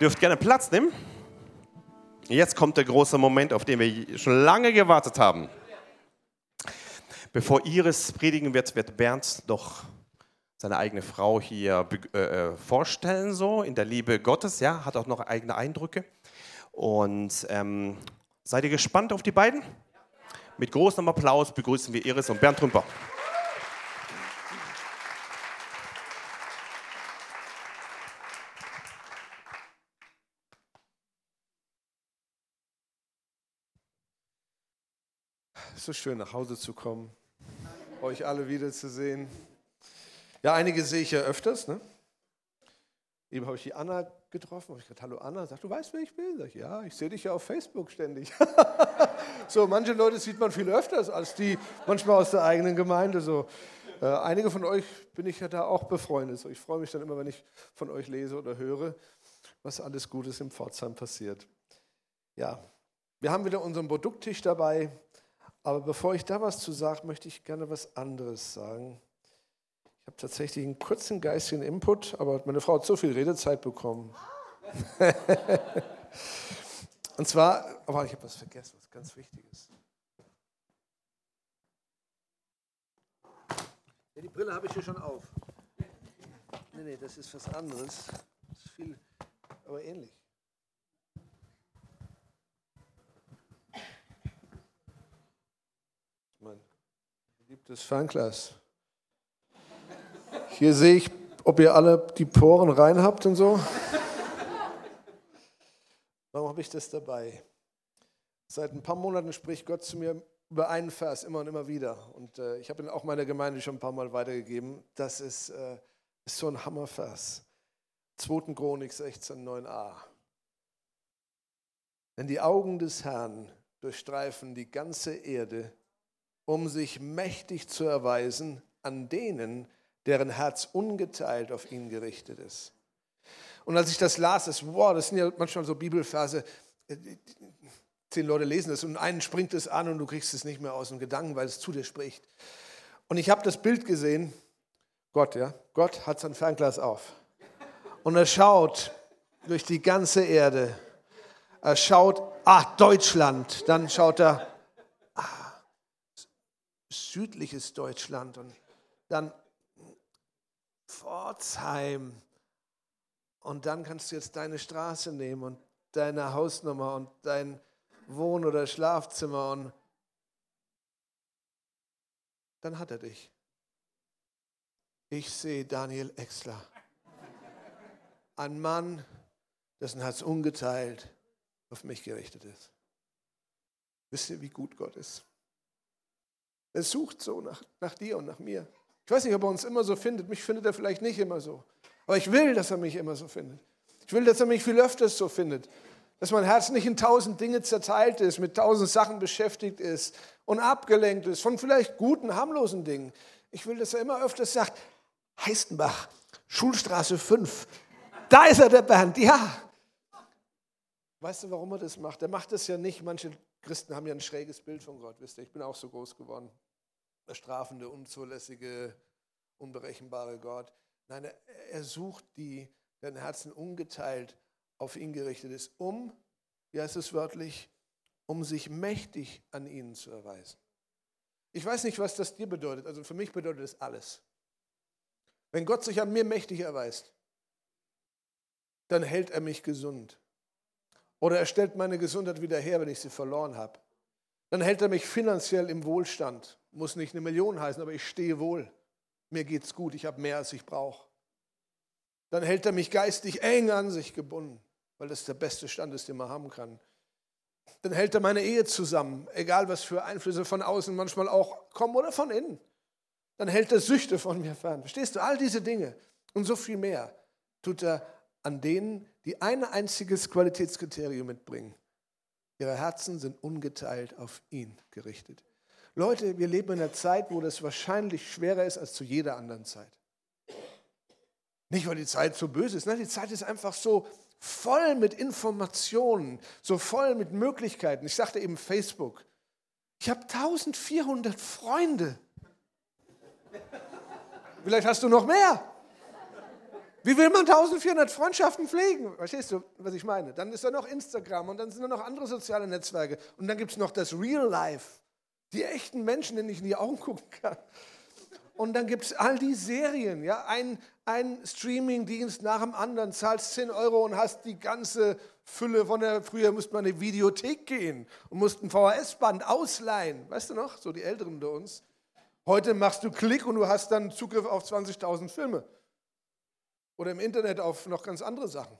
Dürft gerne Platz nehmen. Jetzt kommt der große Moment, auf den wir schon lange gewartet haben. Bevor Iris predigen wird, wird Bernd doch seine eigene Frau hier äh, äh, vorstellen, so in der Liebe Gottes. Ja, hat auch noch eigene Eindrücke. Und ähm, seid ihr gespannt auf die beiden? Mit großem Applaus begrüßen wir Iris und Bernd Trümper. So schön, nach Hause zu kommen, euch alle wiederzusehen. Ja, einige sehe ich ja öfters. Ne? Eben habe ich die Anna getroffen, habe ich gesagt, hallo Anna, sagt, du weißt, wer ich bin? Sag ich, ja, ich sehe dich ja auf Facebook ständig. so, manche Leute sieht man viel öfters als die manchmal aus der eigenen Gemeinde. So. Äh, einige von euch bin ich ja da auch befreundet. So, ich freue mich dann immer, wenn ich von euch lese oder höre, was alles Gutes im Pforzheim passiert. Ja, wir haben wieder unseren Produkttisch dabei. Aber bevor ich da was zu sage, möchte ich gerne was anderes sagen. Ich habe tatsächlich einen kurzen geistigen Input, aber meine Frau hat so viel Redezeit bekommen. Und zwar, aber ich habe was vergessen, was ganz Wichtiges. Ja, die Brille habe ich hier schon auf. Nee, nee, das ist was anderes. Das ist viel, aber ähnlich. Geliebtes Fernglas. Hier sehe ich, ob ihr alle die Poren rein habt und so. Warum habe ich das dabei? Seit ein paar Monaten spricht Gott zu mir über einen Vers immer und immer wieder. Und äh, ich habe ihn auch meiner Gemeinde schon ein paar Mal weitergegeben. Das ist, äh, ist so ein Hammervers. 2. Chronik 16, 9a. Denn die Augen des Herrn durchstreifen die ganze Erde um sich mächtig zu erweisen an denen, deren Herz ungeteilt auf ihn gerichtet ist. Und als ich das las, das, wow, das sind ja manchmal so Bibelverse, äh, zehn Leute lesen das und einen springt es an und du kriegst es nicht mehr aus dem Gedanken, weil es zu dir spricht. Und ich habe das Bild gesehen, Gott, ja, Gott hat sein Fernglas auf. Und er schaut durch die ganze Erde. Er schaut, ach, Deutschland. Dann schaut er, südliches Deutschland und dann Pforzheim. Und dann kannst du jetzt deine Straße nehmen und deine Hausnummer und dein Wohn- oder Schlafzimmer und dann hat er dich. Ich sehe Daniel Exler. Ein Mann, dessen Herz ungeteilt auf mich gerichtet ist. Wisst ihr, wie gut Gott ist? Er sucht so nach, nach dir und nach mir. Ich weiß nicht, ob er uns immer so findet. Mich findet er vielleicht nicht immer so. Aber ich will, dass er mich immer so findet. Ich will, dass er mich viel öfters so findet. Dass mein Herz nicht in tausend Dinge zerteilt ist, mit tausend Sachen beschäftigt ist und abgelenkt ist von vielleicht guten, harmlosen Dingen. Ich will, dass er immer öfters sagt, Heistenbach, Schulstraße 5, da ist er, der Bernd, ja. Weißt du, warum er das macht? Er macht das ja nicht, manche Christen haben ja ein schräges Bild von Gott, wisst ihr, ich bin auch so groß geworden der strafende, unzulässige, unberechenbare Gott. Nein, er, sucht die, deren Herzen ungeteilt auf ihn gerichtet ist, um, wie heißt es wörtlich, um sich mächtig an ihnen zu erweisen. Ich weiß nicht, was das dir bedeutet. Also für mich bedeutet es alles. Wenn Gott sich an mir mächtig erweist, dann hält er mich gesund. Oder er stellt meine Gesundheit wieder her, wenn ich sie verloren habe. Dann hält er mich finanziell im Wohlstand. Muss nicht eine Million heißen, aber ich stehe wohl. Mir geht's gut, ich habe mehr, als ich brauche. Dann hält er mich geistig eng an sich gebunden, weil das der beste Stand ist, den man haben kann. Dann hält er meine Ehe zusammen, egal was für Einflüsse von außen manchmal auch kommen oder von innen. Dann hält er Süchte von mir fern. Verstehst du? All diese Dinge und so viel mehr tut er an denen, die ein einziges Qualitätskriterium mitbringen. Ihre Herzen sind ungeteilt auf ihn gerichtet. Leute, wir leben in einer Zeit, wo das wahrscheinlich schwerer ist als zu jeder anderen Zeit. Nicht, weil die Zeit so böse ist, nein, die Zeit ist einfach so voll mit Informationen, so voll mit Möglichkeiten. Ich sagte eben Facebook. Ich habe 1400 Freunde. Vielleicht hast du noch mehr. Wie will man 1400 Freundschaften pflegen? Verstehst du, was ich meine? Dann ist da noch Instagram und dann sind da noch andere soziale Netzwerke. Und dann gibt es noch das Real Life. Die echten Menschen, denen ich in die Augen gucken kann. Und dann gibt es all die Serien. Ja? Ein, ein Streaming-Dienst nach dem anderen, zahlst 10 Euro und hast die ganze Fülle von der. Früher musste man in eine Videothek gehen und musste ein VHS-Band ausleihen. Weißt du noch? So die Älteren unter uns. Heute machst du Klick und du hast dann Zugriff auf 20.000 Filme. Oder im Internet auf noch ganz andere Sachen.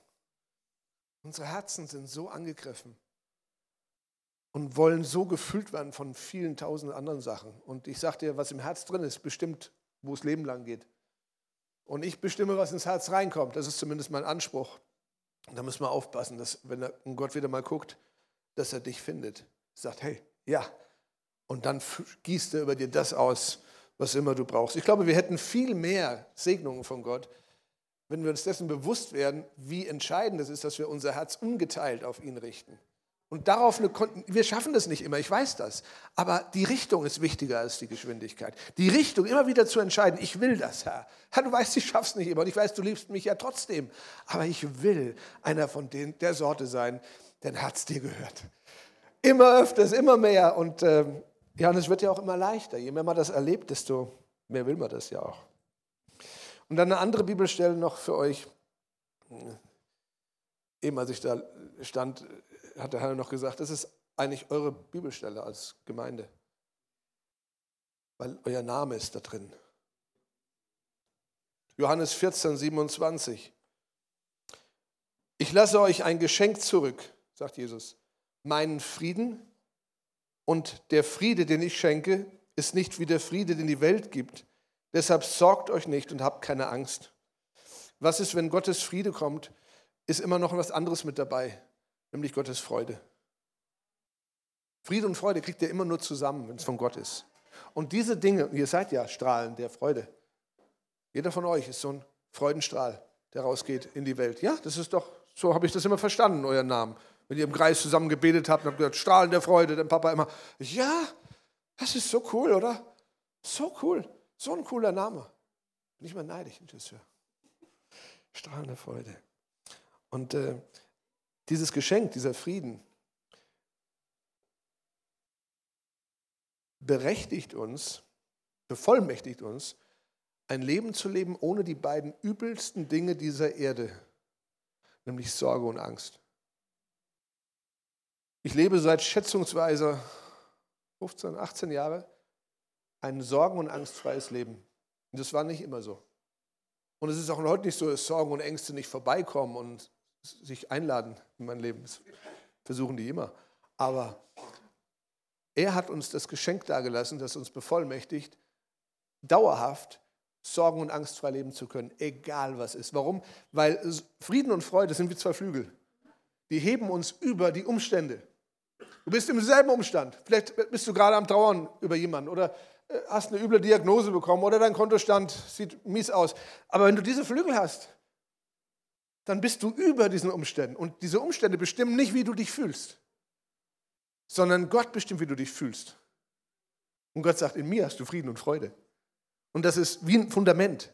Unsere Herzen sind so angegriffen und wollen so gefüllt werden von vielen tausend anderen Sachen. Und ich sage dir, was im Herz drin ist, bestimmt, wo es Leben lang geht. Und ich bestimme, was ins Herz reinkommt. Das ist zumindest mein Anspruch. Und da müssen wir aufpassen, dass wenn Gott wieder mal guckt, dass er dich findet. Sagt, hey, ja. Und dann gießt er über dir das aus, was immer du brauchst. Ich glaube, wir hätten viel mehr Segnungen von Gott, wenn wir uns dessen bewusst werden, wie entscheidend es ist, dass wir unser Herz ungeteilt auf ihn richten. Und darauf eine, wir schaffen das nicht immer, ich weiß das. Aber die Richtung ist wichtiger als die Geschwindigkeit. Die Richtung immer wieder zu entscheiden, ich will das, Herr. Herr, du weißt, ich schaff's nicht immer und ich weiß, du liebst mich ja trotzdem. Aber ich will einer von den, der Sorte sein, dein Herz dir gehört. Immer öfters, immer mehr. Und äh, ja, und es wird ja auch immer leichter. Je mehr man das erlebt, desto mehr will man das ja auch. Und dann eine andere Bibelstelle noch für euch. Eben als ich da stand, hat der Herr noch gesagt, das ist eigentlich eure Bibelstelle als Gemeinde, weil euer Name ist da drin. Johannes 14, 27. Ich lasse euch ein Geschenk zurück, sagt Jesus, meinen Frieden. Und der Friede, den ich schenke, ist nicht wie der Friede, den die Welt gibt. Deshalb sorgt euch nicht und habt keine Angst. Was ist, wenn Gottes Friede kommt, ist immer noch was anderes mit dabei nämlich Gottes Freude. Friede und Freude kriegt ihr immer nur zusammen, wenn es von Gott ist. Und diese Dinge, ihr seid ja Strahlen der Freude. Jeder von euch ist so ein Freudenstrahl, der rausgeht in die Welt. Ja, das ist doch, so habe ich das immer verstanden, euren Namen. Wenn ihr im Kreis zusammen gebetet habt und habt gesagt, Strahlen der Freude, dann Papa immer, ja, das ist so cool, oder? So cool, so ein cooler Name. Bin ich mal neidisch, Regisseur. Strahlen der Freude. Und äh, dieses Geschenk, dieser Frieden, berechtigt uns, bevollmächtigt uns, ein Leben zu leben ohne die beiden übelsten Dinge dieser Erde, nämlich Sorge und Angst. Ich lebe seit schätzungsweise 15, 18 Jahre ein sorgen- und angstfreies Leben. Und das war nicht immer so. Und es ist auch heute nicht so, dass Sorgen und Ängste nicht vorbeikommen und sich einladen in mein Leben. Das versuchen die immer. Aber er hat uns das Geschenk dargelassen, das uns bevollmächtigt, dauerhaft sorgen- und angstfrei leben zu können, egal was ist. Warum? Weil Frieden und Freude sind wie zwei Flügel. Die heben uns über die Umstände. Du bist im selben Umstand. Vielleicht bist du gerade am Trauern über jemanden oder äh, hast eine üble Diagnose bekommen oder dein Kontostand sieht mies aus. Aber wenn du diese Flügel hast, dann bist du über diesen Umständen. Und diese Umstände bestimmen nicht, wie du dich fühlst, sondern Gott bestimmt, wie du dich fühlst. Und Gott sagt, in mir hast du Frieden und Freude. Und das ist wie ein Fundament.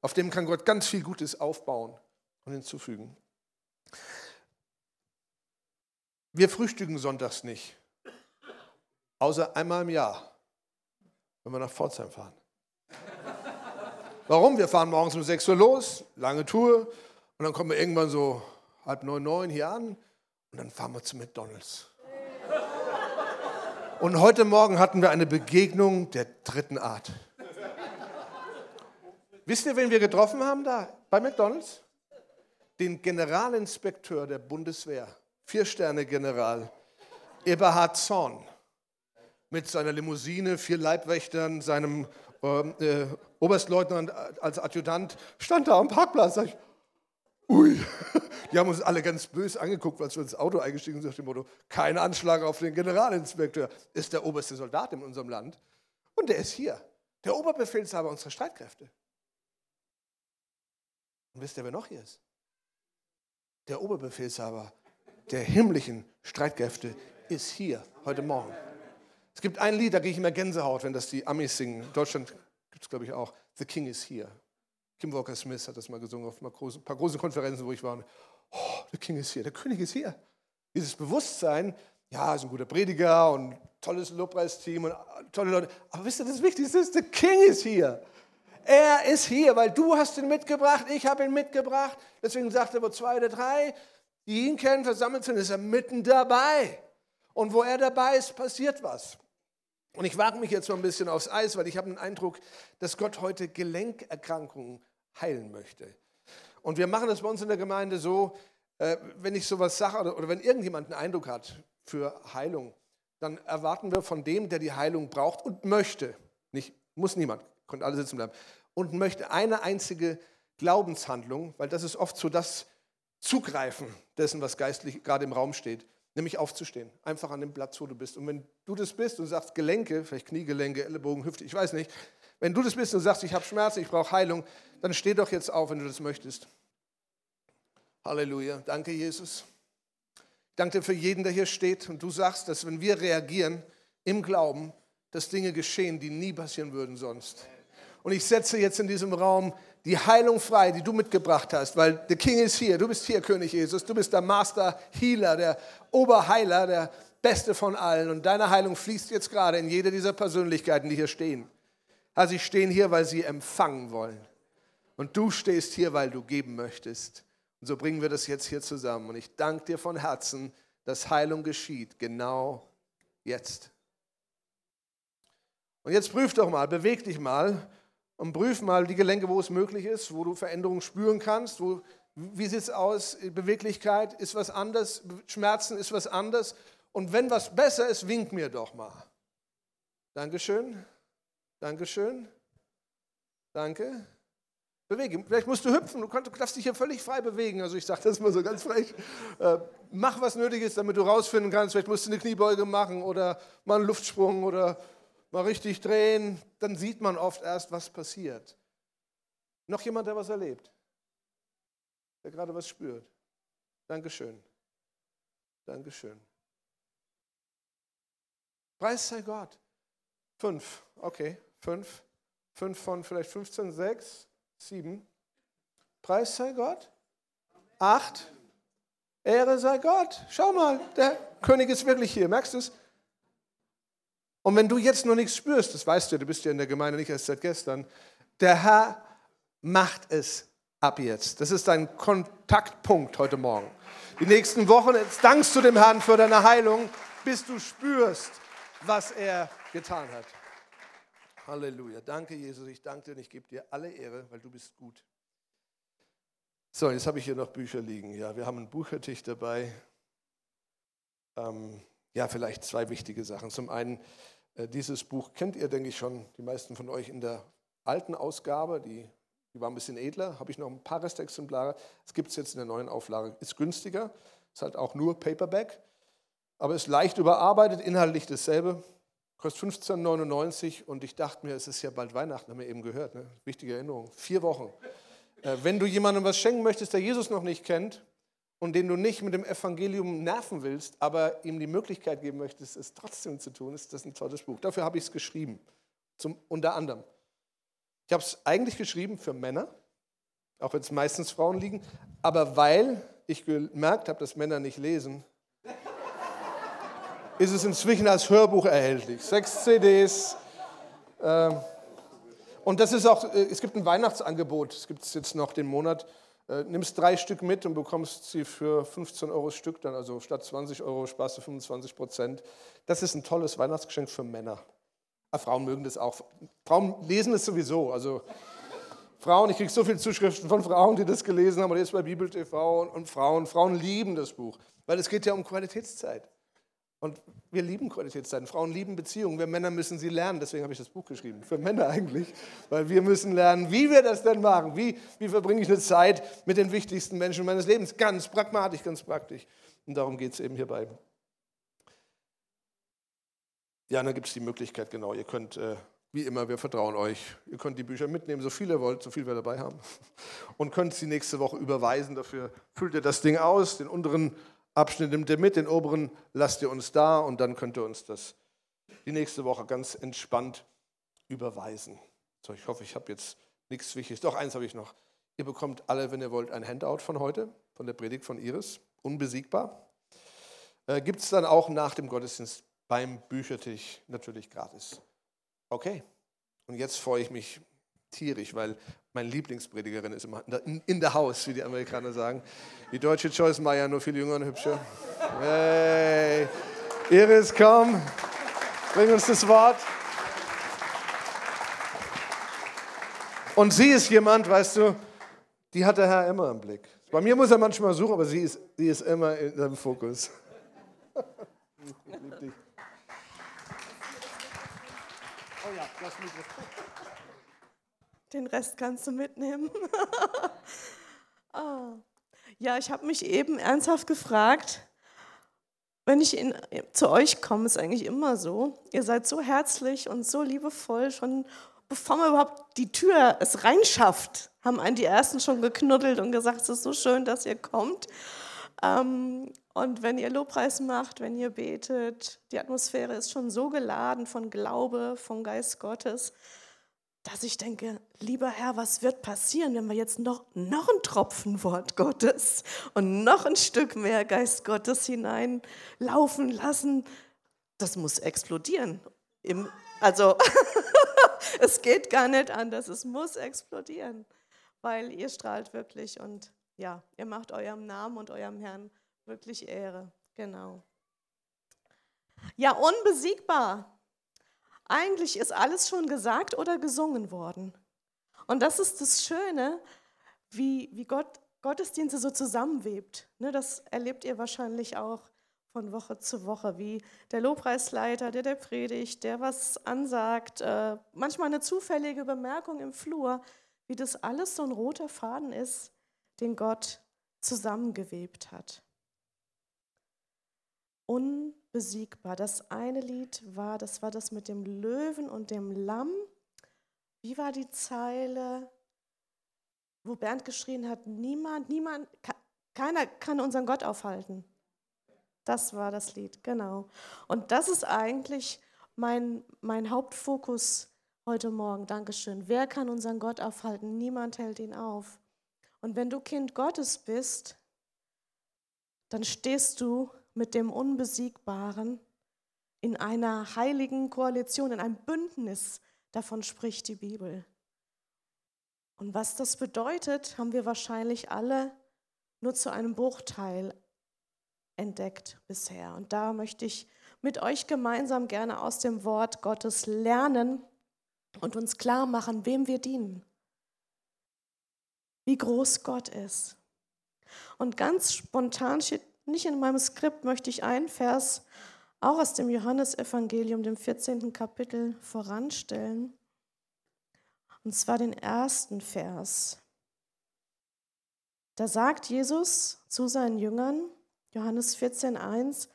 Auf dem kann Gott ganz viel Gutes aufbauen und hinzufügen. Wir frühstücken sonntags nicht, außer einmal im Jahr, wenn wir nach Pforzheim fahren. Warum? Wir fahren morgens um 6 Uhr los, lange Tour, und dann kommen wir irgendwann so halb neun, neun hier an und dann fahren wir zu McDonalds. Und heute Morgen hatten wir eine Begegnung der dritten Art. Wisst ihr, wen wir getroffen haben da bei McDonalds? Den Generalinspekteur der Bundeswehr, Vier-Sterne-General, Eberhard Zorn. Mit seiner Limousine, vier Leibwächtern, seinem ähm, äh, Oberstleutnant als Adjutant, stand da am Parkplatz. Sag ich, Ui, die haben uns alle ganz böse angeguckt, als wir ins Auto eingestiegen sind, nach dem Motto, kein Anschlag auf den Generalinspekteur, ist der oberste Soldat in unserem Land. Und der ist hier, der Oberbefehlshaber unserer Streitkräfte. Und wisst ihr, wer noch hier ist? Der Oberbefehlshaber der himmlischen Streitkräfte ist hier heute Morgen. Es gibt ein Lied, da gehe ich immer Gänsehaut, wenn das die Amis singen. In Deutschland gibt es, glaube ich, auch. The King is here. Kim Walker Smith hat das mal gesungen auf ein paar großen Konferenzen, wo ich war. Und, oh, der King ist hier, der König ist hier. Dieses Bewusstsein, ja, ist ein guter Prediger und tolles Lobpreisteam und tolle Leute. Aber wisst ihr, das Wichtigste ist, der King ist hier. Er ist hier, weil du hast ihn mitgebracht, ich habe ihn mitgebracht. Deswegen sagt er, wo zwei oder drei, die ihn kennen, versammelt sind, ist er mitten dabei. Und wo er dabei ist, passiert was. Und ich wage mich jetzt mal ein bisschen aufs Eis, weil ich habe den Eindruck, dass Gott heute Gelenkerkrankungen heilen möchte. Und wir machen das bei uns in der Gemeinde so, äh, wenn ich sowas sage oder, wenn irgendjemand einen Eindruck hat für Heilung, dann erwarten wir von dem, der die Heilung braucht und möchte, nicht, muss niemand, konnte alle sitzen bleiben, und möchte eine einzige Glaubenshandlung, weil das ist oft so das Zugreifen dessen, was geistlich gerade im Raum steht, nämlich aufzustehen, einfach an dem Platz, wo du bist. Und wenn du das bist und sagst Gelenke, vielleicht Kniegelenke, Ellenbogen, Hüfte, ich weiß nicht, wenn du das bist und sagst, ich habe Schmerzen, ich brauche Heilung, dann steh doch jetzt auf, wenn du das möchtest. Halleluja. Danke, Jesus. Ich danke dir für jeden, der hier steht. Und du sagst, dass wenn wir reagieren im Glauben, dass Dinge geschehen, die nie passieren würden sonst. Und ich setze jetzt in diesem Raum die Heilung frei, die du mitgebracht hast, weil der King ist hier. Du bist hier, König Jesus. Du bist der Master Healer, der Oberheiler, der Beste von allen. Und deine Heilung fließt jetzt gerade in jede dieser Persönlichkeiten, die hier stehen. Also sie stehen hier, weil sie empfangen wollen. Und du stehst hier, weil du geben möchtest. Und so bringen wir das jetzt hier zusammen. Und ich danke dir von Herzen, dass Heilung geschieht, genau jetzt. Und jetzt prüf doch mal, beweg dich mal und prüf mal die Gelenke, wo es möglich ist, wo du Veränderungen spüren kannst. Wo, wie sieht es aus? Beweglichkeit ist was anders, Schmerzen ist was anders. Und wenn was besser ist, wink mir doch mal. Dankeschön. Dankeschön. Danke. Bewege. Vielleicht musst du hüpfen, du, darfst dich hier völlig frei bewegen. Also ich sage das mal so ganz frech. Äh, mach, was nötig ist, damit du rausfinden kannst. Vielleicht musst du eine Kniebeuge machen oder mal einen Luftsprung oder mal richtig drehen, dann sieht man oft erst, was passiert. Noch jemand, der was erlebt? Der gerade was spürt? Dankeschön. Dankeschön. Preis sei Gott. Fünf, okay, fünf. Fünf von vielleicht 15, sechs, sieben. Preis sei Gott. Acht. Ehre sei Gott. Schau mal, der König ist wirklich hier. Merkst du es? Und wenn du jetzt noch nichts spürst, das weißt du, du bist ja in der Gemeinde nicht erst seit gestern, der Herr macht es ab jetzt. Das ist dein Kontaktpunkt heute Morgen. Die nächsten Wochen, jetzt dankst du dem Herrn für deine Heilung, bis du spürst, was er getan hat. Halleluja. Danke, Jesus. Ich danke dir und ich gebe dir alle Ehre, weil du bist gut. So, jetzt habe ich hier noch Bücher liegen. Ja, wir haben einen Buchertisch dabei. Ähm, ja, vielleicht zwei wichtige Sachen. Zum einen, äh, dieses Buch kennt ihr, denke ich, schon, die meisten von euch in der alten Ausgabe, die, die war ein bisschen edler, habe ich noch ein paar Restexemplare. Es gibt es jetzt in der neuen Auflage, ist günstiger, ist halt auch nur Paperback, aber ist leicht überarbeitet, inhaltlich dasselbe, kostet 15,99 und ich dachte mir, es ist ja bald Weihnachten, haben wir eben gehört, ne? wichtige Erinnerung, vier Wochen. Äh, wenn du jemandem was schenken möchtest, der Jesus noch nicht kennt, und den du nicht mit dem Evangelium nerven willst, aber ihm die Möglichkeit geben möchtest, es trotzdem zu tun, ist das ein tolles Buch. Dafür habe ich es geschrieben, zum, unter anderem. Ich habe es eigentlich geschrieben für Männer, auch wenn es meistens Frauen liegen, aber weil ich gemerkt habe, dass Männer nicht lesen, ist es inzwischen als Hörbuch erhältlich. Sechs CDs. Äh, und das ist auch, äh, es gibt ein Weihnachtsangebot, es gibt es jetzt noch den Monat äh, nimmst drei Stück mit und bekommst sie für 15 Euro Stück dann, also statt 20 Euro sparst du 25 Prozent. Das ist ein tolles Weihnachtsgeschenk für Männer. Ah, Frauen mögen das auch. Frauen lesen es sowieso. Also Frauen, ich kriege so viele Zuschriften von Frauen, die das gelesen haben, oder jetzt bei Bibel TV und, und Frauen. Frauen lieben das Buch, weil es geht ja um Qualitätszeit. Und wir lieben Qualitätszeiten. Frauen lieben Beziehungen. Wir Männer müssen sie lernen. Deswegen habe ich das Buch geschrieben. Für Männer eigentlich. Weil wir müssen lernen, wie wir das denn machen. Wie, wie verbringe ich eine Zeit mit den wichtigsten Menschen meines Lebens? Ganz pragmatisch, ganz praktisch. Und darum geht es eben hierbei. Ja, dann gibt es die Möglichkeit, genau. Ihr könnt, äh, wie immer, wir vertrauen euch. Ihr könnt die Bücher mitnehmen, so viel ihr wollt, so viel wir dabei haben. Und könnt sie nächste Woche überweisen. Dafür füllt ihr das Ding aus. Den unteren Abschnitt nimmt ihr mit, den oberen lasst ihr uns da und dann könnt ihr uns das die nächste Woche ganz entspannt überweisen. So, ich hoffe, ich habe jetzt nichts Wichtiges. Doch, eins habe ich noch. Ihr bekommt alle, wenn ihr wollt, ein Handout von heute, von der Predigt von Iris. Unbesiegbar. Äh, Gibt es dann auch nach dem Gottesdienst beim Büchertisch natürlich gratis. Okay. Und jetzt freue ich mich tierisch, weil meine Lieblingspredigerin ist immer in, der Haus, wie die Amerikaner sagen. Die deutsche Joyce Meyer, nur viel jünger und hübscher. Hey, Iris, komm, bring uns das Wort. Und sie ist jemand, weißt du, die hat der Herr immer im Blick. Bei mir muss er manchmal suchen, aber sie ist, sie ist immer in seinem Fokus. Oh ja, das Mikrofon. Den Rest kannst du mitnehmen. ah. Ja, ich habe mich eben ernsthaft gefragt, wenn ich in, zu euch komme, ist eigentlich immer so. Ihr seid so herzlich und so liebevoll, schon bevor man überhaupt die Tür es reinschafft, haben einen die Ersten schon geknuddelt und gesagt, es ist so schön, dass ihr kommt. Ähm, und wenn ihr Lobpreis macht, wenn ihr betet, die Atmosphäre ist schon so geladen von Glaube, vom Geist Gottes, dass ich denke, lieber Herr, was wird passieren, wenn wir jetzt noch, noch ein Tropfen Wort Gottes und noch ein Stück mehr Geist Gottes hineinlaufen lassen? Das muss explodieren. Im, also es geht gar nicht anders, es muss explodieren, weil ihr strahlt wirklich und ja, ihr macht eurem Namen und eurem Herrn wirklich Ehre. Genau. Ja, unbesiegbar. Eigentlich ist alles schon gesagt oder gesungen worden. Und das ist das Schöne, wie, wie Gott Gottesdienste so zusammenwebt. Ne, das erlebt ihr wahrscheinlich auch von Woche zu Woche, wie der Lobpreisleiter, der der predigt, der was ansagt, äh, manchmal eine zufällige Bemerkung im Flur, wie das alles so ein roter Faden ist, den Gott zusammengewebt hat. Unbesiegbar. Das eine Lied war, das war das mit dem Löwen und dem Lamm. Wie war die Zeile, wo Bernd geschrien hat, niemand, niemand, keiner kann unseren Gott aufhalten. Das war das Lied, genau. Und das ist eigentlich mein, mein Hauptfokus heute Morgen. Dankeschön. Wer kann unseren Gott aufhalten? Niemand hält ihn auf. Und wenn du Kind Gottes bist, dann stehst du mit dem Unbesiegbaren in einer heiligen Koalition, in einem Bündnis. Davon spricht die Bibel. Und was das bedeutet, haben wir wahrscheinlich alle nur zu einem Bruchteil entdeckt bisher. Und da möchte ich mit euch gemeinsam gerne aus dem Wort Gottes lernen und uns klar machen, wem wir dienen wie groß Gott ist. Und ganz spontan steht nicht in meinem Skript, möchte ich einen Vers auch aus dem Johannesevangelium, dem 14. Kapitel, voranstellen. Und zwar den ersten Vers. Da sagt Jesus zu seinen Jüngern, Johannes 14,1,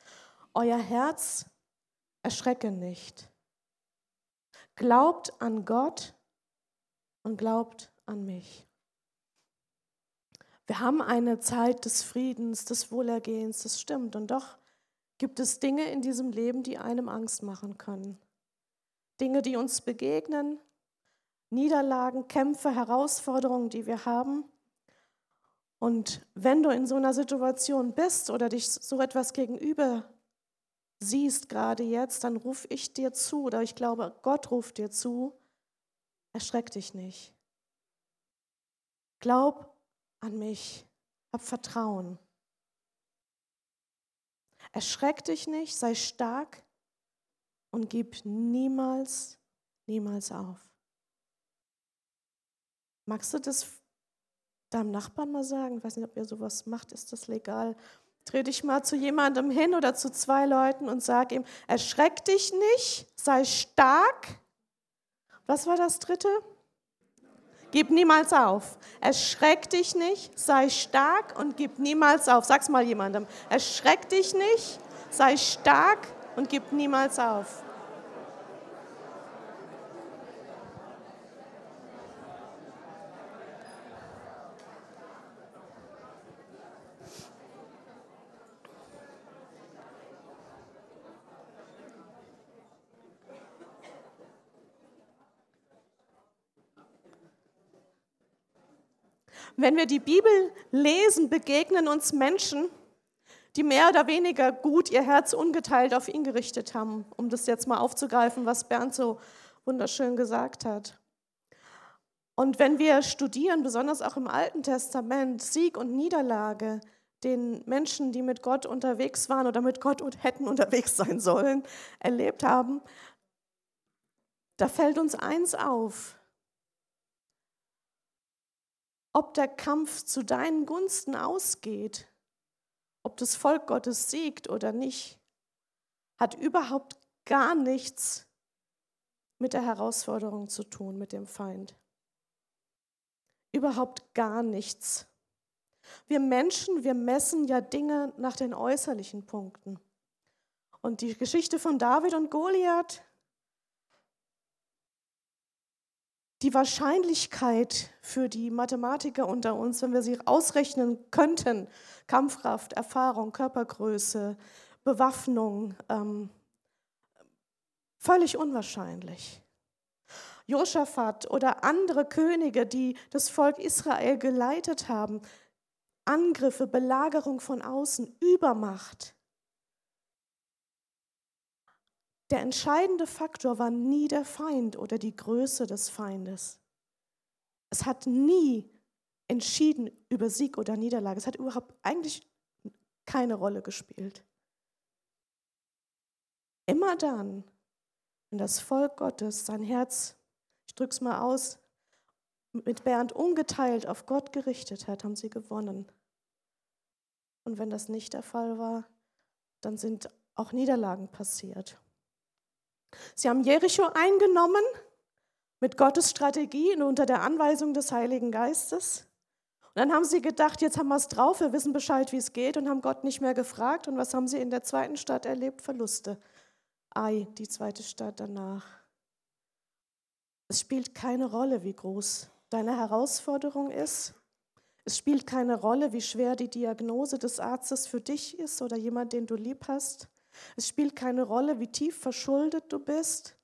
Euer Herz erschrecke nicht. Glaubt an Gott und glaubt an mich. Wir haben eine Zeit des Friedens, des Wohlergehens, das stimmt. Und doch gibt es Dinge in diesem Leben, die einem Angst machen können. Dinge, die uns begegnen, Niederlagen, Kämpfe, Herausforderungen, die wir haben. Und wenn du in so einer Situation bist oder dich so etwas gegenüber siehst gerade jetzt, dann rufe ich dir zu oder ich glaube, Gott ruft dir zu, erschreck dich nicht. Glaub an mich. Hab Vertrauen. Erschreck dich nicht, sei stark und gib niemals, niemals auf. Magst du das deinem Nachbarn mal sagen? Ich weiß nicht, ob ihr sowas macht. Ist das legal? Dreh dich mal zu jemandem hin oder zu zwei Leuten und sag ihm, erschreck dich nicht, sei stark. Was war das dritte? Gib niemals auf. Erschreck dich nicht, sei stark und gib niemals auf. Sag's mal jemandem. Erschreck dich nicht, sei stark und gib niemals auf. Wenn wir die Bibel lesen, begegnen uns Menschen, die mehr oder weniger gut ihr Herz ungeteilt auf ihn gerichtet haben, um das jetzt mal aufzugreifen, was Bernd so wunderschön gesagt hat. Und wenn wir studieren, besonders auch im Alten Testament, Sieg und Niederlage, den Menschen, die mit Gott unterwegs waren oder mit Gott hätten unterwegs sein sollen, erlebt haben, da fällt uns eins auf. Ob der Kampf zu deinen Gunsten ausgeht, ob das Volk Gottes siegt oder nicht, hat überhaupt gar nichts mit der Herausforderung zu tun, mit dem Feind. Überhaupt gar nichts. Wir Menschen, wir messen ja Dinge nach den äußerlichen Punkten. Und die Geschichte von David und Goliath, die Wahrscheinlichkeit für die Mathematiker unter uns, wenn wir sie ausrechnen könnten, Kampfkraft, Erfahrung, Körpergröße, Bewaffnung, ähm, völlig unwahrscheinlich. Josaphat oder andere Könige, die das Volk Israel geleitet haben, Angriffe, Belagerung von außen, Übermacht. Der entscheidende Faktor war nie der Feind oder die Größe des Feindes. Es hat nie entschieden über Sieg oder Niederlage. Es hat überhaupt eigentlich keine Rolle gespielt. Immer dann, wenn das Volk Gottes sein Herz, ich drücke es mal aus, mit Bernd ungeteilt auf Gott gerichtet hat, haben sie gewonnen. Und wenn das nicht der Fall war, dann sind auch Niederlagen passiert. Sie haben Jericho eingenommen mit Gottes Strategie und unter der Anweisung des Heiligen Geistes. Und dann haben sie gedacht, jetzt haben wir es drauf, wir wissen Bescheid, wie es geht und haben Gott nicht mehr gefragt. Und was haben sie in der zweiten Stadt erlebt? Verluste. Ai, die zweite Stadt danach. Es spielt keine Rolle, wie groß deine Herausforderung ist. Es spielt keine Rolle, wie schwer die Diagnose des Arztes für dich ist oder jemand, den du lieb hast. Es spielt keine Rolle, wie tief verschuldet du bist,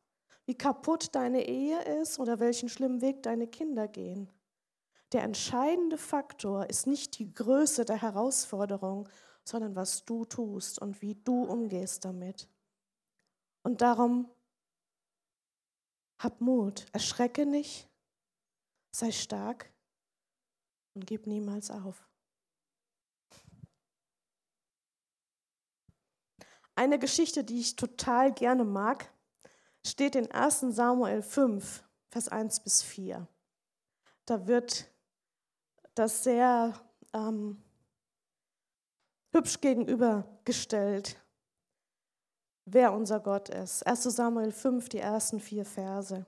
wie kaputt deine Ehe ist oder welchen schlimmen Weg deine Kinder gehen. Der entscheidende Faktor ist nicht die Größe der Herausforderung, sondern was du tust und wie du umgehst damit. Und darum hab Mut, erschrecke nicht, sei stark und gib niemals auf. Eine Geschichte, die ich total gerne mag, steht in 1 Samuel 5, Vers 1 bis 4. Da wird das sehr ähm, hübsch gegenübergestellt, wer unser Gott ist. 1 Samuel 5, die ersten vier Verse.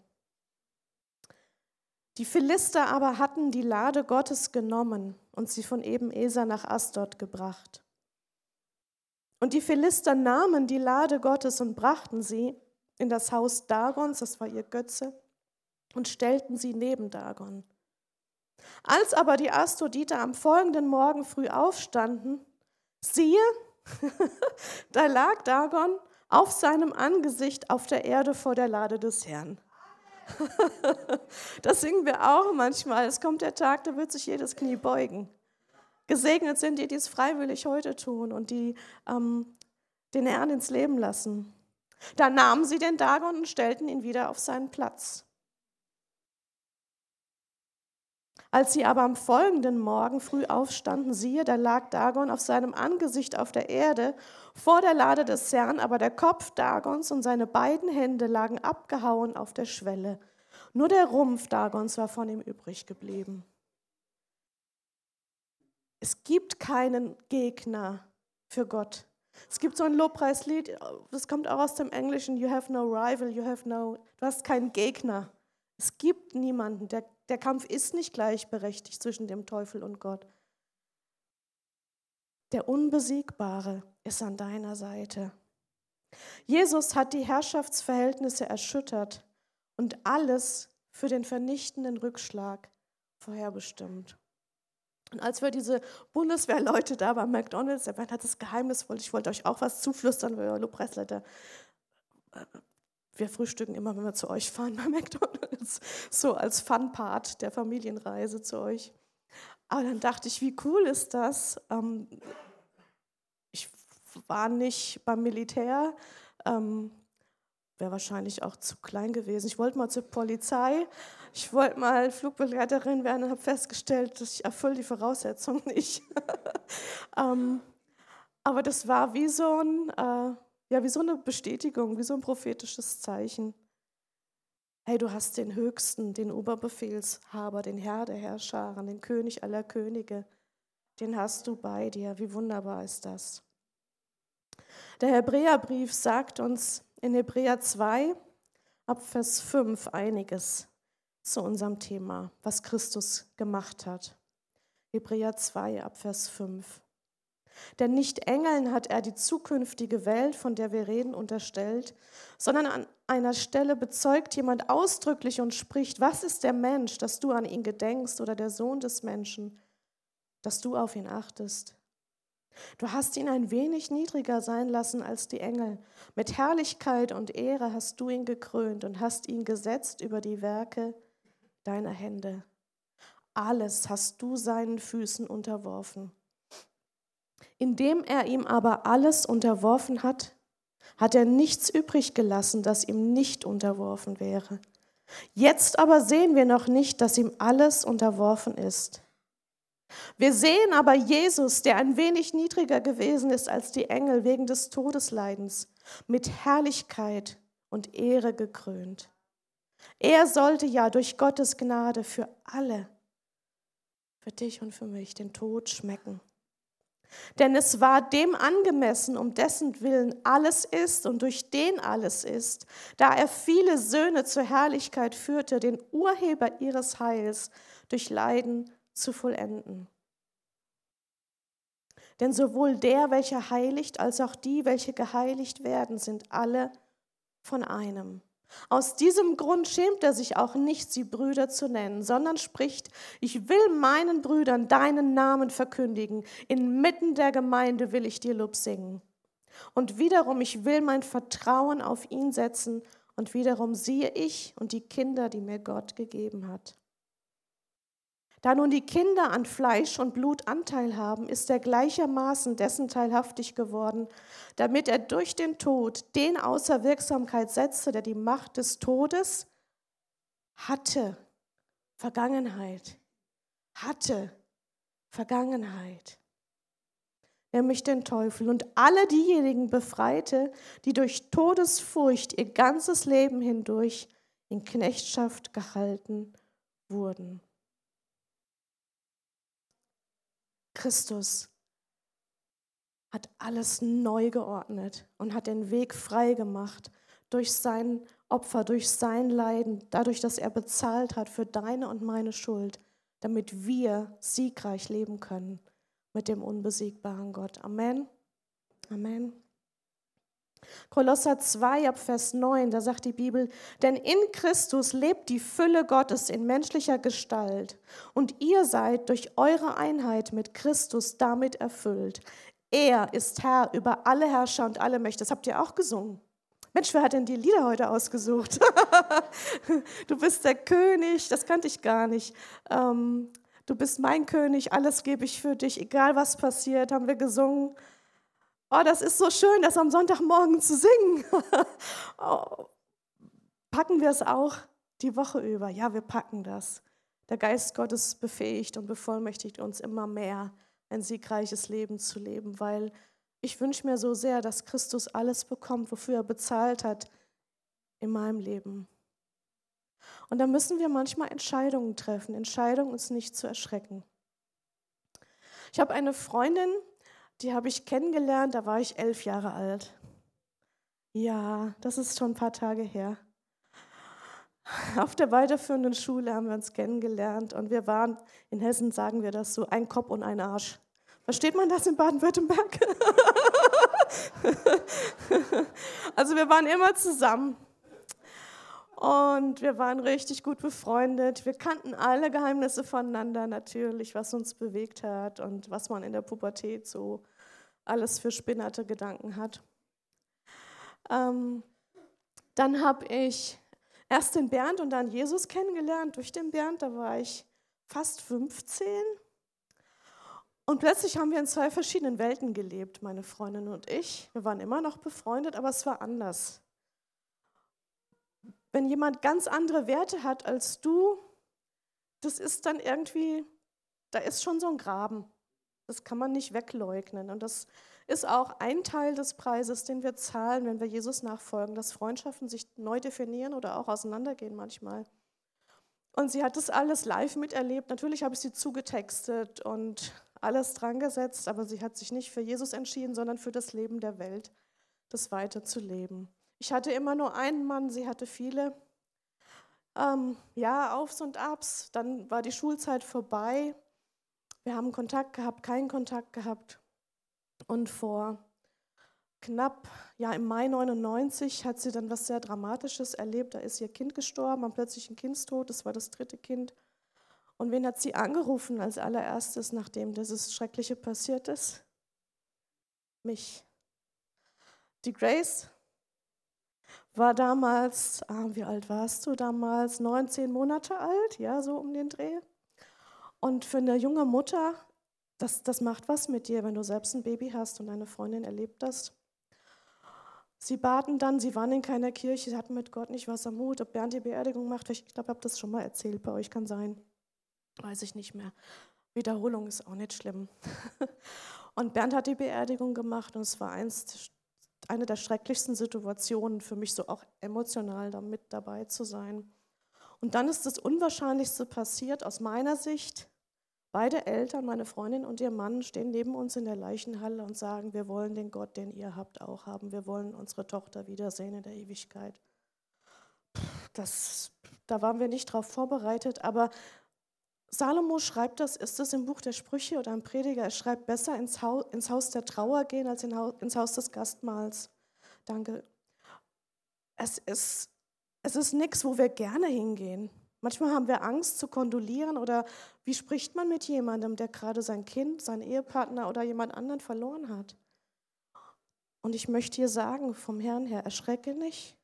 Die Philister aber hatten die Lade Gottes genommen und sie von eben Eser nach Asdod gebracht. Und die Philister nahmen die Lade Gottes und brachten sie in das Haus Dagons, das war ihr Götze, und stellten sie neben Dagon. Als aber die Astroditer am folgenden Morgen früh aufstanden, siehe, da lag Dagon auf seinem Angesicht auf der Erde vor der Lade des Herrn. das singen wir auch manchmal. Es kommt der Tag, da wird sich jedes Knie beugen. Gesegnet sind die, die es freiwillig heute tun und die ähm, den Herrn ins Leben lassen. Da nahmen sie den Dagon und stellten ihn wieder auf seinen Platz. Als sie aber am folgenden Morgen früh aufstanden, siehe, da lag Dagon auf seinem Angesicht auf der Erde vor der Lade des Herrn, aber der Kopf Dagons und seine beiden Hände lagen abgehauen auf der Schwelle. Nur der Rumpf Dagons war von ihm übrig geblieben. Es gibt keinen Gegner für Gott. Es gibt so ein Lobpreislied, das kommt auch aus dem Englischen, You have no rival, you have no, du hast keinen Gegner. Es gibt niemanden, der der Kampf ist nicht gleichberechtigt zwischen dem Teufel und Gott. Der Unbesiegbare ist an deiner Seite. Jesus hat die Herrschaftsverhältnisse erschüttert und alles für den vernichtenden Rückschlag vorherbestimmt. Und als wir diese Bundeswehrleute da bei McDonalds, der Bernd hat das Geheimnis, ich wollte euch auch was zuflüstern, weil ihr Lobpreisleiter wir frühstücken immer, wenn wir zu euch fahren bei McDonald's, so als Fun-Part der Familienreise zu euch. Aber dann dachte ich, wie cool ist das? Ähm, ich war nicht beim Militär, ähm, wäre wahrscheinlich auch zu klein gewesen. Ich wollte mal zur Polizei, ich wollte mal Flugbegleiterin werden und habe festgestellt, dass ich erfülle die Voraussetzungen nicht. ähm, aber das war wie so, ein, äh, ja, wie so eine Bestätigung, wie so ein prophetisches Zeichen. Hey, du hast den Höchsten, den Oberbefehlshaber, den Herr der Herrscher, den König aller Könige. Den hast du bei dir. Wie wunderbar ist das? Der Hebräerbrief sagt uns in Hebräer 2 ab Vers 5 einiges zu unserem Thema, was Christus gemacht hat. Hebräer 2 ab Vers 5. Denn nicht Engeln hat er die zukünftige Welt, von der wir reden, unterstellt, sondern an einer Stelle bezeugt jemand ausdrücklich und spricht, was ist der Mensch, dass du an ihn gedenkst, oder der Sohn des Menschen, dass du auf ihn achtest. Du hast ihn ein wenig niedriger sein lassen als die Engel. Mit Herrlichkeit und Ehre hast du ihn gekrönt und hast ihn gesetzt über die Werke deiner Hände. Alles hast du seinen Füßen unterworfen. Indem er ihm aber alles unterworfen hat, hat er nichts übrig gelassen, das ihm nicht unterworfen wäre. Jetzt aber sehen wir noch nicht, dass ihm alles unterworfen ist. Wir sehen aber Jesus, der ein wenig niedriger gewesen ist als die Engel wegen des Todesleidens, mit Herrlichkeit und Ehre gekrönt. Er sollte ja durch Gottes Gnade für alle, für dich und für mich, den Tod schmecken. Denn es war dem angemessen, um dessen Willen alles ist und durch den alles ist, da er viele Söhne zur Herrlichkeit führte, den Urheber ihres Heils durch Leiden zu vollenden. Denn sowohl der, welcher heiligt, als auch die, welche geheiligt werden, sind alle von einem. Aus diesem Grund schämt er sich auch nicht, sie Brüder zu nennen, sondern spricht, ich will meinen Brüdern deinen Namen verkündigen, inmitten der Gemeinde will ich dir Lob singen. Und wiederum, ich will mein Vertrauen auf ihn setzen, und wiederum siehe ich und die Kinder, die mir Gott gegeben hat. Da nun die Kinder an Fleisch und Blut Anteil haben, ist er gleichermaßen dessen teilhaftig geworden, damit er durch den Tod den außer Wirksamkeit setzte, der die Macht des Todes hatte. Vergangenheit. Hatte. Vergangenheit. Nämlich den Teufel und alle diejenigen befreite, die durch Todesfurcht ihr ganzes Leben hindurch in Knechtschaft gehalten wurden. Christus hat alles neu geordnet und hat den Weg frei gemacht durch sein Opfer, durch sein Leiden, dadurch, dass er bezahlt hat für deine und meine Schuld, damit wir siegreich leben können mit dem unbesiegbaren Gott. Amen. Amen. Kolosser 2 ab Vers 9, da sagt die Bibel, denn in Christus lebt die Fülle Gottes in menschlicher Gestalt und ihr seid durch eure Einheit mit Christus damit erfüllt. Er ist Herr über alle Herrscher und alle Mächte. Das habt ihr auch gesungen. Mensch, wer hat denn die Lieder heute ausgesucht? du bist der König, das kannte ich gar nicht. Ähm, du bist mein König, alles gebe ich für dich, egal was passiert, haben wir gesungen. Oh, das ist so schön, das am Sonntagmorgen zu singen. oh, packen wir es auch die Woche über? Ja, wir packen das. Der Geist Gottes befähigt und bevollmächtigt uns immer mehr, ein siegreiches Leben zu leben, weil ich wünsche mir so sehr, dass Christus alles bekommt, wofür er bezahlt hat in meinem Leben. Und da müssen wir manchmal Entscheidungen treffen, Entscheidungen, uns nicht zu erschrecken. Ich habe eine Freundin, die habe ich kennengelernt, da war ich elf Jahre alt. Ja, das ist schon ein paar Tage her. Auf der weiterführenden Schule haben wir uns kennengelernt und wir waren, in Hessen sagen wir das so, ein Kopf und ein Arsch. Versteht man das in Baden-Württemberg? also wir waren immer zusammen und wir waren richtig gut befreundet. Wir kannten alle Geheimnisse voneinander natürlich, was uns bewegt hat und was man in der Pubertät so alles für spinnerte Gedanken hat. Ähm, dann habe ich erst den Bernd und dann Jesus kennengelernt durch den Bernd. Da war ich fast 15. Und plötzlich haben wir in zwei verschiedenen Welten gelebt, meine Freundin und ich. Wir waren immer noch befreundet, aber es war anders. Wenn jemand ganz andere Werte hat als du, das ist dann irgendwie, da ist schon so ein Graben. Das kann man nicht wegleugnen. Und das ist auch ein Teil des Preises, den wir zahlen, wenn wir Jesus nachfolgen, dass Freundschaften sich neu definieren oder auch auseinandergehen manchmal. Und sie hat das alles live miterlebt. Natürlich habe ich sie zugetextet und alles dran gesetzt, aber sie hat sich nicht für Jesus entschieden, sondern für das Leben der Welt, das weiterzuleben. Ich hatte immer nur einen Mann, sie hatte viele. Ähm, ja, Aufs und Abs. Dann war die Schulzeit vorbei. Wir haben Kontakt gehabt, keinen Kontakt gehabt. Und vor knapp, ja im Mai 99 hat sie dann was sehr Dramatisches erlebt. Da ist ihr Kind gestorben, am plötzlichen Kindstod, das war das dritte Kind. Und wen hat sie angerufen als allererstes, nachdem dieses Schreckliche passiert ist? Mich. Die Grace war damals, ah, wie alt warst du damals? 19 Monate alt, ja, so um den Dreh. Und für eine junge Mutter, das, das macht was mit dir, wenn du selbst ein Baby hast und deine Freundin erlebt das. Sie baten dann, sie waren in keiner Kirche, sie hatten mit Gott nicht was am Hut, ob Bernd die Beerdigung macht. Ich glaube, ich habe das schon mal erzählt, bei euch kann sein. Weiß ich nicht mehr. Wiederholung ist auch nicht schlimm. Und Bernd hat die Beerdigung gemacht und es war eins, eine der schrecklichsten Situationen für mich, so auch emotional damit dabei zu sein. Und dann ist das Unwahrscheinlichste passiert aus meiner Sicht. Beide Eltern, meine Freundin und ihr Mann, stehen neben uns in der Leichenhalle und sagen, wir wollen den Gott, den ihr habt, auch haben. Wir wollen unsere Tochter wiedersehen in der Ewigkeit. Das, da waren wir nicht darauf vorbereitet, aber Salomo schreibt das, ist es im Buch der Sprüche oder im Prediger, er schreibt besser ins Haus, ins Haus der Trauer gehen als ins Haus des Gastmahls. Danke. Es ist, es ist nichts, wo wir gerne hingehen. Manchmal haben wir Angst zu kondolieren oder wie spricht man mit jemandem, der gerade sein Kind, seinen Ehepartner oder jemand anderen verloren hat? Und ich möchte dir sagen, vom Herrn her, erschrecke nicht.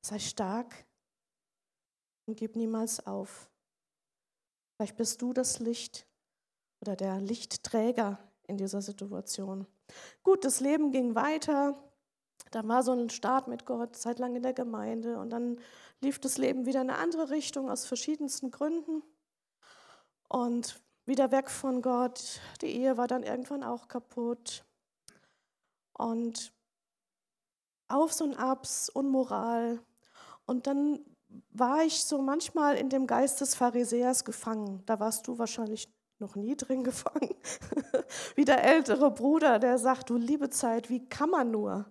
Sei stark, und gib niemals auf. Vielleicht bist du das Licht oder der Lichtträger in dieser Situation. Gut, das Leben ging weiter. Da war so ein Start mit Gott, zeitlang in der Gemeinde. Und dann lief das Leben wieder in eine andere Richtung aus verschiedensten Gründen. Und wieder weg von Gott. Die Ehe war dann irgendwann auch kaputt. Und Aufs und Abs, Unmoral. Und dann war ich so manchmal in dem Geist des Pharisäers gefangen. Da warst du wahrscheinlich noch nie drin gefangen. wie der ältere Bruder, der sagt, du liebe Zeit, wie kann man nur?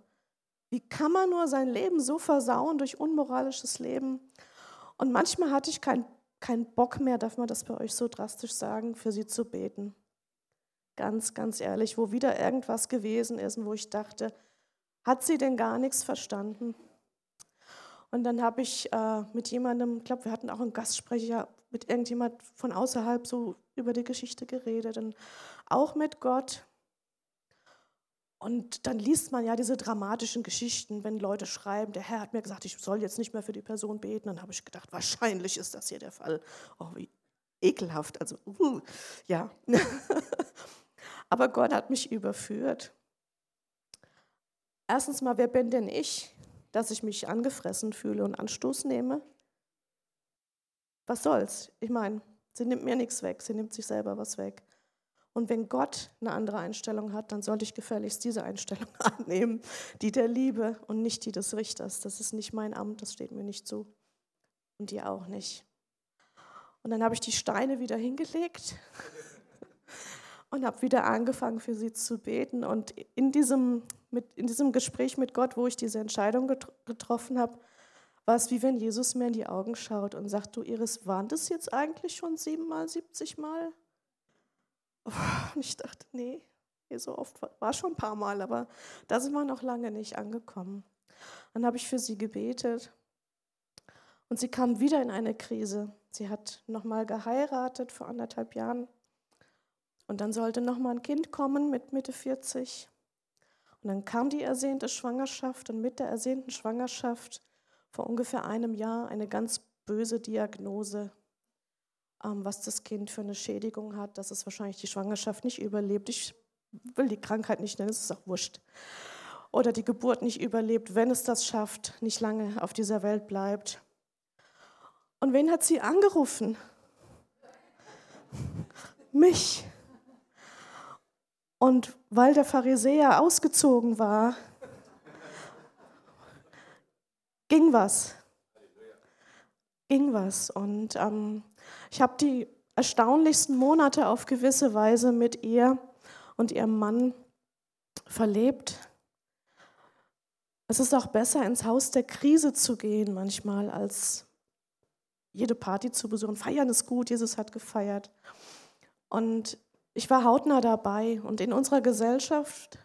Wie kann man nur sein Leben so versauen durch unmoralisches Leben? Und manchmal hatte ich keinen kein Bock mehr, darf man das bei euch so drastisch sagen, für sie zu beten. Ganz, ganz ehrlich, wo wieder irgendwas gewesen ist und wo ich dachte, hat sie denn gar nichts verstanden? Und dann habe ich äh, mit jemandem, ich glaube, wir hatten auch einen Gastsprecher, mit irgendjemand von außerhalb so über die Geschichte geredet und auch mit Gott. Und dann liest man ja diese dramatischen Geschichten, wenn Leute schreiben, der Herr hat mir gesagt, ich soll jetzt nicht mehr für die Person beten. Dann habe ich gedacht, wahrscheinlich ist das hier der Fall. Oh, wie ekelhaft. Also, uh, ja. Aber Gott hat mich überführt. Erstens mal, wer bin denn ich? Dass ich mich angefressen fühle und Anstoß nehme? Was soll's? Ich meine, sie nimmt mir nichts weg, sie nimmt sich selber was weg. Und wenn Gott eine andere Einstellung hat, dann sollte ich gefälligst diese Einstellung annehmen, die der Liebe und nicht die des Richters. Das ist nicht mein Amt, das steht mir nicht zu. Und dir auch nicht. Und dann habe ich die Steine wieder hingelegt und habe wieder angefangen, für sie zu beten. Und in diesem, mit, in diesem Gespräch mit Gott, wo ich diese Entscheidung get getroffen habe, war es wie wenn Jesus mir in die Augen schaut und sagt, du Iris, waren das jetzt eigentlich schon siebenmal, siebzig Mal? Und ich dachte, nee, so oft war, war schon ein paar Mal, aber da sind wir noch lange nicht angekommen. Dann habe ich für sie gebetet und sie kam wieder in eine Krise. Sie hat nochmal geheiratet vor anderthalb Jahren und dann sollte noch mal ein Kind kommen mit Mitte 40. Und dann kam die ersehnte Schwangerschaft und mit der ersehnten Schwangerschaft vor ungefähr einem Jahr eine ganz böse Diagnose. ähm, was das Kind für eine Schädigung hat, dass es wahrscheinlich die Schwangerschaft nicht überlebt. Ich will die Krankheit nicht nennen, es ist auch wurscht. Oder die Geburt nicht überlebt, wenn es das schafft, nicht lange auf dieser Welt bleibt. Und wen hat sie angerufen? Mich. Und weil der Pharisäer ausgezogen war, ging was. Ging was. Und ähm, ich habe die erstaunlichsten Monate auf gewisse Weise mit ihr und ihrem Mann verlebt. Es ist auch besser, ins Haus der Krise zu gehen manchmal, als jede Party zu besuchen. Feiern ist gut, Jesus hat gefeiert. Und ich war hautnah dabei. Und in unserer Gesellschaft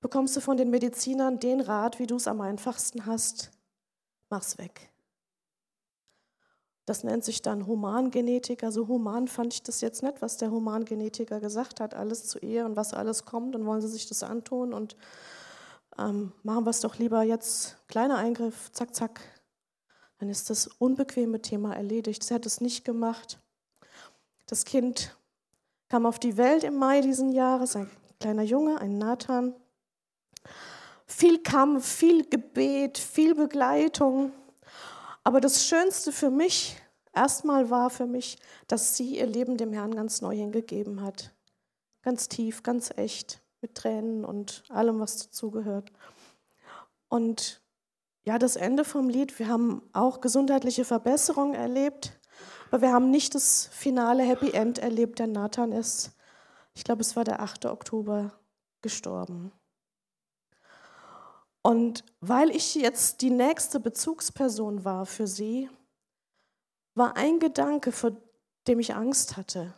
bekommst du von den Medizinern den Rat, wie du es am einfachsten hast. Mach's weg. Das nennt sich dann Humangenetik. Also human fand ich das jetzt nicht, was der Humangenetiker gesagt hat, alles zu ihr und was alles kommt und wollen sie sich das antun und ähm, machen wir es doch lieber jetzt, kleiner Eingriff, zack, zack. Dann ist das unbequeme Thema erledigt. Sie hat es nicht gemacht. Das Kind kam auf die Welt im Mai diesen Jahres, ein kleiner Junge, ein Nathan. Viel Kampf, viel Gebet, viel Begleitung. Aber das Schönste für mich erstmal war für mich, dass sie ihr Leben dem Herrn ganz neu hingegeben hat. Ganz tief, ganz echt, mit Tränen und allem, was dazugehört. Und ja, das Ende vom Lied, wir haben auch gesundheitliche Verbesserungen erlebt, aber wir haben nicht das finale Happy End erlebt. Der Nathan ist, ich glaube, es war der 8. Oktober, gestorben. Und weil ich jetzt die nächste Bezugsperson war für sie, war ein Gedanke, vor dem ich Angst hatte.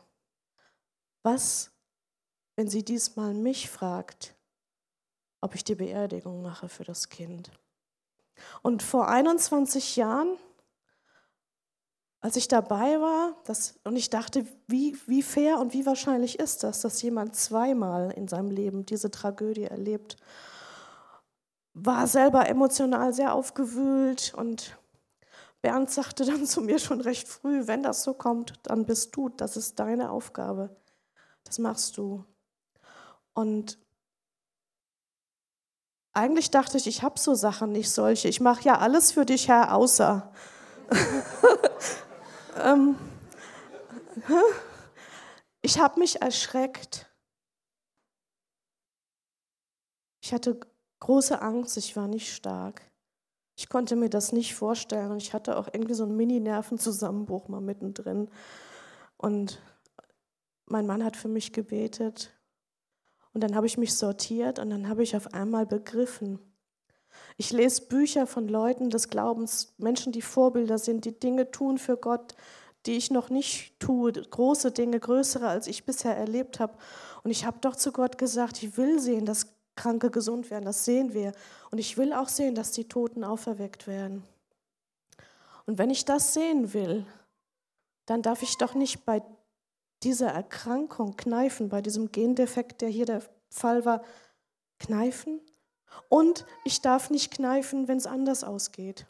Was, wenn sie diesmal mich fragt, ob ich die Beerdigung mache für das Kind? Und vor 21 Jahren, als ich dabei war, das, und ich dachte, wie, wie fair und wie wahrscheinlich ist das, dass jemand zweimal in seinem Leben diese Tragödie erlebt war selber emotional sehr aufgewühlt und Bernd sagte dann zu mir schon recht früh, wenn das so kommt, dann bist du, das ist deine Aufgabe, das machst du. Und eigentlich dachte ich, ich habe so Sachen nicht solche, ich mache ja alles für dich, Herr, außer. Ähm, ich habe mich erschreckt. Ich hatte große Angst, ich war nicht stark. Ich konnte mir das nicht vorstellen und ich hatte auch irgendwie so einen Mini-Nervenzusammenbruch mal mittendrin. Und mein Mann hat für mich gebetet und dann habe ich mich sortiert und dann habe ich auf einmal begriffen. Ich lese Bücher von Leuten des Glaubens, Menschen, die Vorbilder sind, die Dinge tun für Gott, die ich noch nicht tue, große Dinge, größere, als ich bisher erlebt habe. Und ich habe doch zu Gott gesagt, ich will sehen, dass Kranke gesund werden, das sehen wir. Und ich will auch sehen, dass die Toten auferweckt werden. Und wenn ich das sehen will, dann darf ich doch nicht bei dieser Erkrankung kneifen, bei diesem Gendefekt, der hier der Fall war, kneifen. Und ich darf nicht kneifen, wenn es anders ausgeht.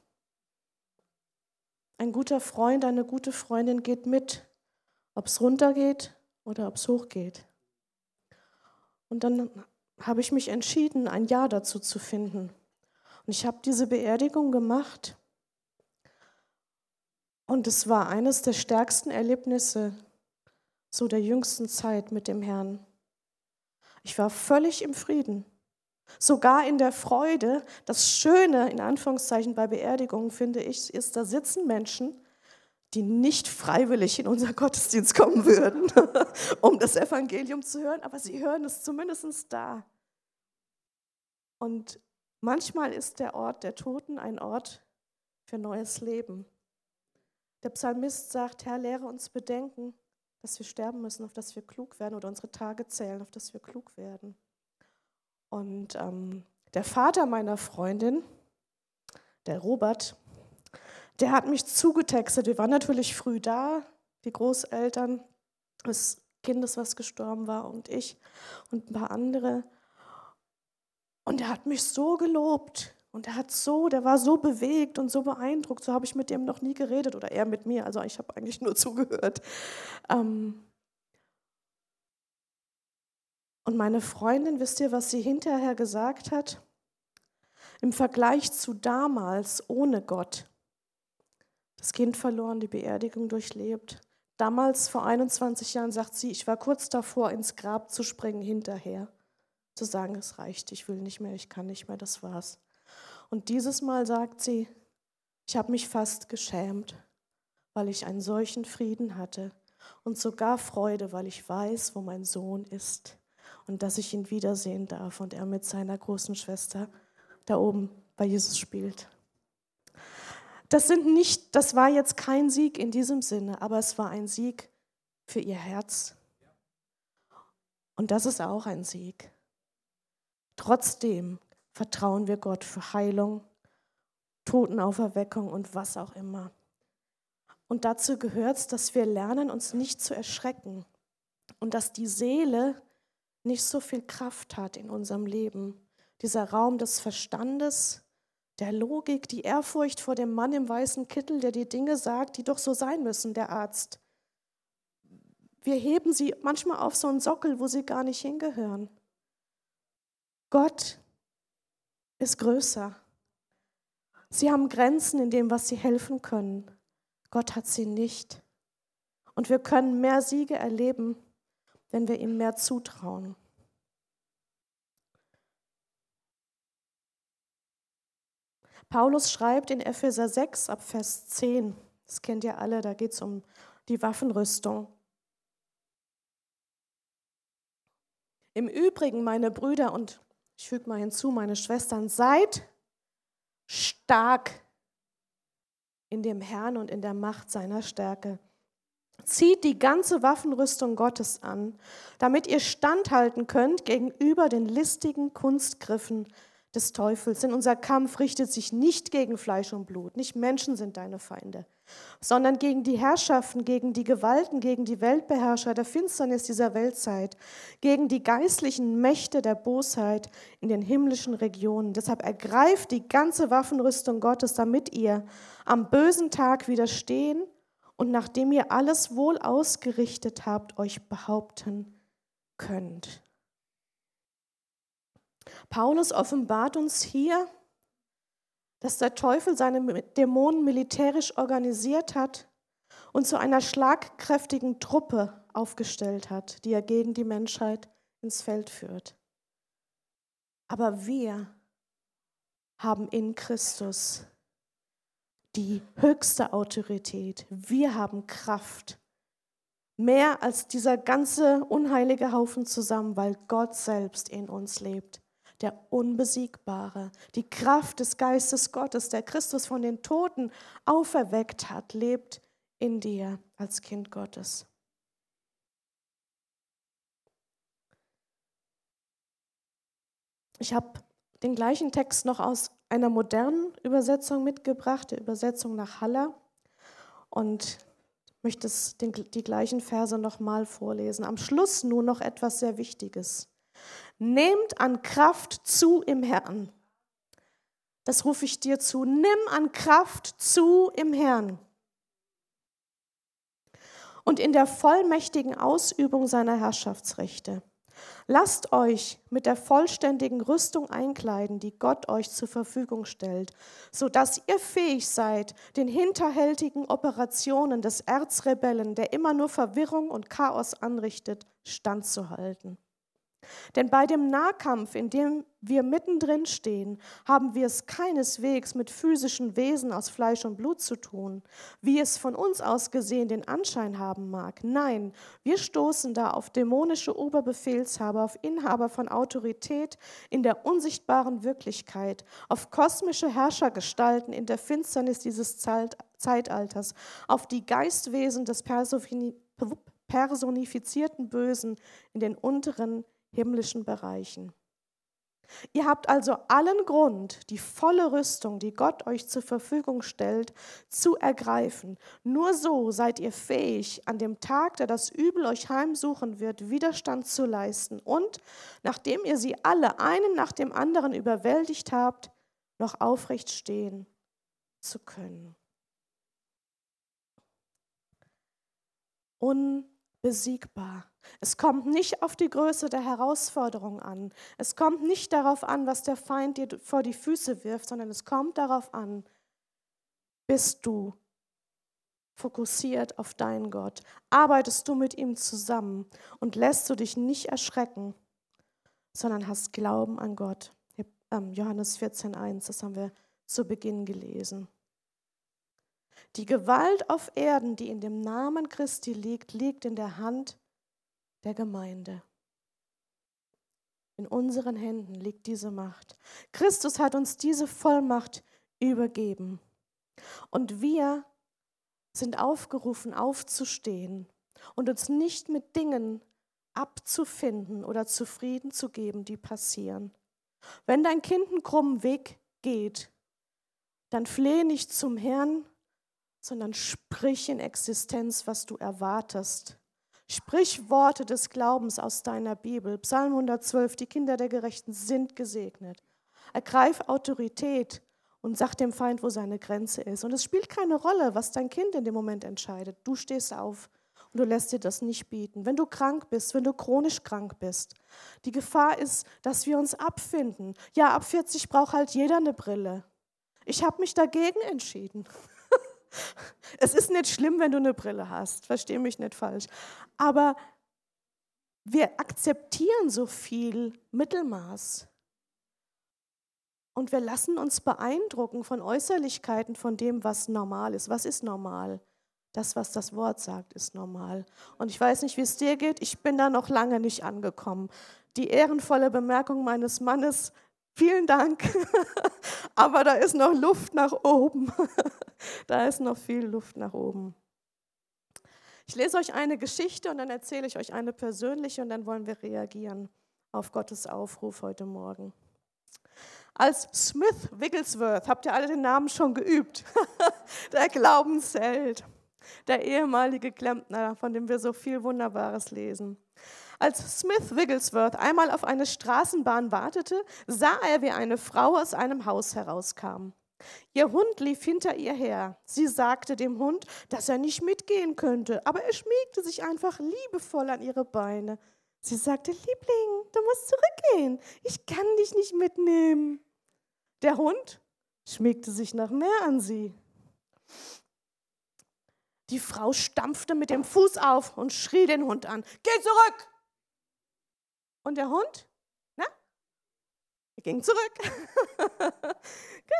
Ein guter Freund, eine gute Freundin geht mit, ob es runtergeht oder ob es hochgeht. Und dann habe ich mich entschieden, ein Ja dazu zu finden. Und ich habe diese Beerdigung gemacht. Und es war eines der stärksten Erlebnisse so der jüngsten Zeit mit dem Herrn. Ich war völlig im Frieden, sogar in der Freude. Das Schöne, in Anführungszeichen, bei Beerdigungen, finde ich, ist, da sitzen Menschen, die nicht freiwillig in unser Gottesdienst kommen würden, um das Evangelium zu hören, aber sie hören es zumindest da. Und manchmal ist der Ort der Toten ein Ort für neues Leben. Der Psalmist sagt, Herr, lehre uns bedenken, dass wir sterben müssen, auf dass wir klug werden oder unsere Tage zählen, auf dass wir klug werden. Und ähm, der Vater meiner Freundin, der Robert, der hat mich zugetextet. Wir waren natürlich früh da, die Großeltern des Kindes, was gestorben war, und ich und ein paar andere. Und er hat mich so gelobt Und er hat so, der war so bewegt und so beeindruckt, so habe ich mit dem noch nie geredet oder er mit mir, also ich habe eigentlich nur zugehört. Ähm und meine Freundin, wisst ihr, was sie hinterher gesagt hat? Im Vergleich zu damals ohne Gott. Das Kind verloren, die Beerdigung durchlebt. Damals, vor 21 Jahren, sagt sie, ich war kurz davor, ins Grab zu springen hinterher. Zu sagen, es reicht, ich will nicht mehr, ich kann nicht mehr, das war's. Und dieses Mal sagt sie, ich habe mich fast geschämt, weil ich einen solchen Frieden hatte und sogar Freude, weil ich weiß, wo mein Sohn ist und dass ich ihn wiedersehen darf und er mit seiner großen Schwester da oben bei Jesus spielt. Das sind nicht, das war jetzt kein Sieg in diesem Sinne, aber es war ein Sieg für ihr Herz. Und das ist auch ein Sieg. Trotzdem vertrauen wir Gott für Heilung, Totenauferweckung und was auch immer. Und dazu gehört es, dass wir lernen, uns nicht zu erschrecken und dass die Seele nicht so viel Kraft hat in unserem Leben. Dieser Raum des Verstandes, der Logik, die Ehrfurcht vor dem Mann im weißen Kittel, der die Dinge sagt, die doch so sein müssen, der Arzt. Wir heben sie manchmal auf so einen Sockel, wo sie gar nicht hingehören. Gott ist größer. Sie haben Grenzen in dem, was sie helfen können. Gott hat sie nicht. Und wir können mehr Siege erleben, wenn wir ihm mehr zutrauen. Paulus schreibt in Epheser 6 ab Vers 10, das kennt ihr alle, da geht es um die Waffenrüstung. Im Übrigen, meine Brüder und ich füge mal hinzu, meine Schwestern, seid stark in dem Herrn und in der Macht seiner Stärke. Zieht die ganze Waffenrüstung Gottes an, damit ihr standhalten könnt gegenüber den listigen Kunstgriffen des Teufels. Denn unser Kampf richtet sich nicht gegen Fleisch und Blut, nicht Menschen sind deine Feinde, sondern gegen die Herrschaften, gegen die Gewalten, gegen die Weltbeherrscher der Finsternis dieser Weltzeit, gegen die geistlichen Mächte der Bosheit in den himmlischen Regionen. Deshalb ergreift die ganze Waffenrüstung Gottes, damit ihr am bösen Tag widerstehen und nachdem ihr alles wohl ausgerichtet habt, euch behaupten könnt. Paulus offenbart uns hier, dass der Teufel seine Dämonen militärisch organisiert hat und zu einer schlagkräftigen Truppe aufgestellt hat, die er gegen die Menschheit ins Feld führt. Aber wir haben in Christus die höchste Autorität. Wir haben Kraft. Mehr als dieser ganze unheilige Haufen zusammen, weil Gott selbst in uns lebt der Unbesiegbare, die Kraft des Geistes Gottes, der Christus von den Toten auferweckt hat, lebt in dir als Kind Gottes. Ich habe den gleichen Text noch aus einer modernen Übersetzung mitgebracht, der Übersetzung nach Haller. Und möchte die gleichen Verse nochmal vorlesen. Am Schluss nur noch etwas sehr Wichtiges. Nehmt an Kraft zu im Herrn. Das rufe ich dir zu. Nimm an Kraft zu im Herrn. Und in der vollmächtigen Ausübung seiner Herrschaftsrechte. Lasst euch mit der vollständigen Rüstung einkleiden, die Gott euch zur Verfügung stellt, sodass ihr fähig seid, den hinterhältigen Operationen des Erzrebellen, der immer nur Verwirrung und Chaos anrichtet, standzuhalten. Denn bei dem Nahkampf, in dem wir mittendrin stehen, haben wir es keineswegs mit physischen Wesen aus Fleisch und Blut zu tun, wie es von uns aus gesehen den Anschein haben mag. Nein, wir stoßen da auf dämonische Oberbefehlshaber, auf Inhaber von Autorität in der unsichtbaren Wirklichkeit, auf kosmische Herrschergestalten in der Finsternis dieses Zeitalters, auf die Geistwesen des personifizierten Bösen in den unteren himmlischen Bereichen. Ihr habt also allen Grund, die volle Rüstung, die Gott euch zur Verfügung stellt, zu ergreifen. Nur so seid ihr fähig, an dem Tag, der das Übel euch heimsuchen wird, Widerstand zu leisten und, nachdem ihr sie alle einen nach dem anderen überwältigt habt, noch aufrecht stehen zu können. Unbesiegbar. Es kommt nicht auf die Größe der Herausforderung an. Es kommt nicht darauf an, was der Feind dir vor die Füße wirft, sondern es kommt darauf an, bist du fokussiert auf deinen Gott? Arbeitest du mit ihm zusammen und lässt du dich nicht erschrecken, sondern hast Glauben an Gott? Ähm, Johannes 14.1, das haben wir zu Beginn gelesen. Die Gewalt auf Erden, die in dem Namen Christi liegt, liegt in der Hand der Gemeinde. In unseren Händen liegt diese Macht. Christus hat uns diese Vollmacht übergeben. Und wir sind aufgerufen, aufzustehen und uns nicht mit Dingen abzufinden oder zufrieden zu geben, die passieren. Wenn dein Kind einen krummen Weg geht, dann flehe nicht zum Herrn, sondern sprich in Existenz, was du erwartest. Sprich Worte des Glaubens aus deiner Bibel. Psalm 112, die Kinder der Gerechten sind gesegnet. Ergreif Autorität und sag dem Feind, wo seine Grenze ist. Und es spielt keine Rolle, was dein Kind in dem Moment entscheidet. Du stehst auf und du lässt dir das nicht bieten. Wenn du krank bist, wenn du chronisch krank bist, die Gefahr ist, dass wir uns abfinden. Ja, ab 40 braucht halt jeder eine Brille. Ich habe mich dagegen entschieden. Es ist nicht schlimm, wenn du eine Brille hast, verstehe mich nicht falsch. Aber wir akzeptieren so viel Mittelmaß. Und wir lassen uns beeindrucken von Äußerlichkeiten, von dem, was normal ist. Was ist normal? Das, was das Wort sagt, ist normal. Und ich weiß nicht, wie es dir geht. Ich bin da noch lange nicht angekommen. Die ehrenvolle Bemerkung meines Mannes, vielen Dank, aber da ist noch Luft nach oben. da ist noch viel Luft nach oben. Ich lese euch eine Geschichte und dann erzähle ich euch eine persönliche und dann wollen wir reagieren auf Gottes Aufruf heute Morgen als Smith Wigglesworth, habt ihr alle den Namen schon geübt, der Glaubensheld, der ehemalige Klempner, von dem wir so viel Wunderbares lesen. Als Smith Wigglesworth einmal auf eine Straßenbahn wartete, sah er, wie eine Frau aus einem Haus herauskam. Ihr Hund lief hinter ihr her. Sie sagte dem Hund, dass er nicht mitgehen könnte, aber er schmiegte sich einfach liebevoll an ihre Beine. Sie sagte, Liebling, du musst zurückgehen. Ich kann dich nicht mitnehmen. Der Hund schmiegte sich nach mehr an sie. Die Frau stampfte mit dem Fuß auf und schrie den Hund an. Geh zurück! Und der Hund? Na? Er ging zurück.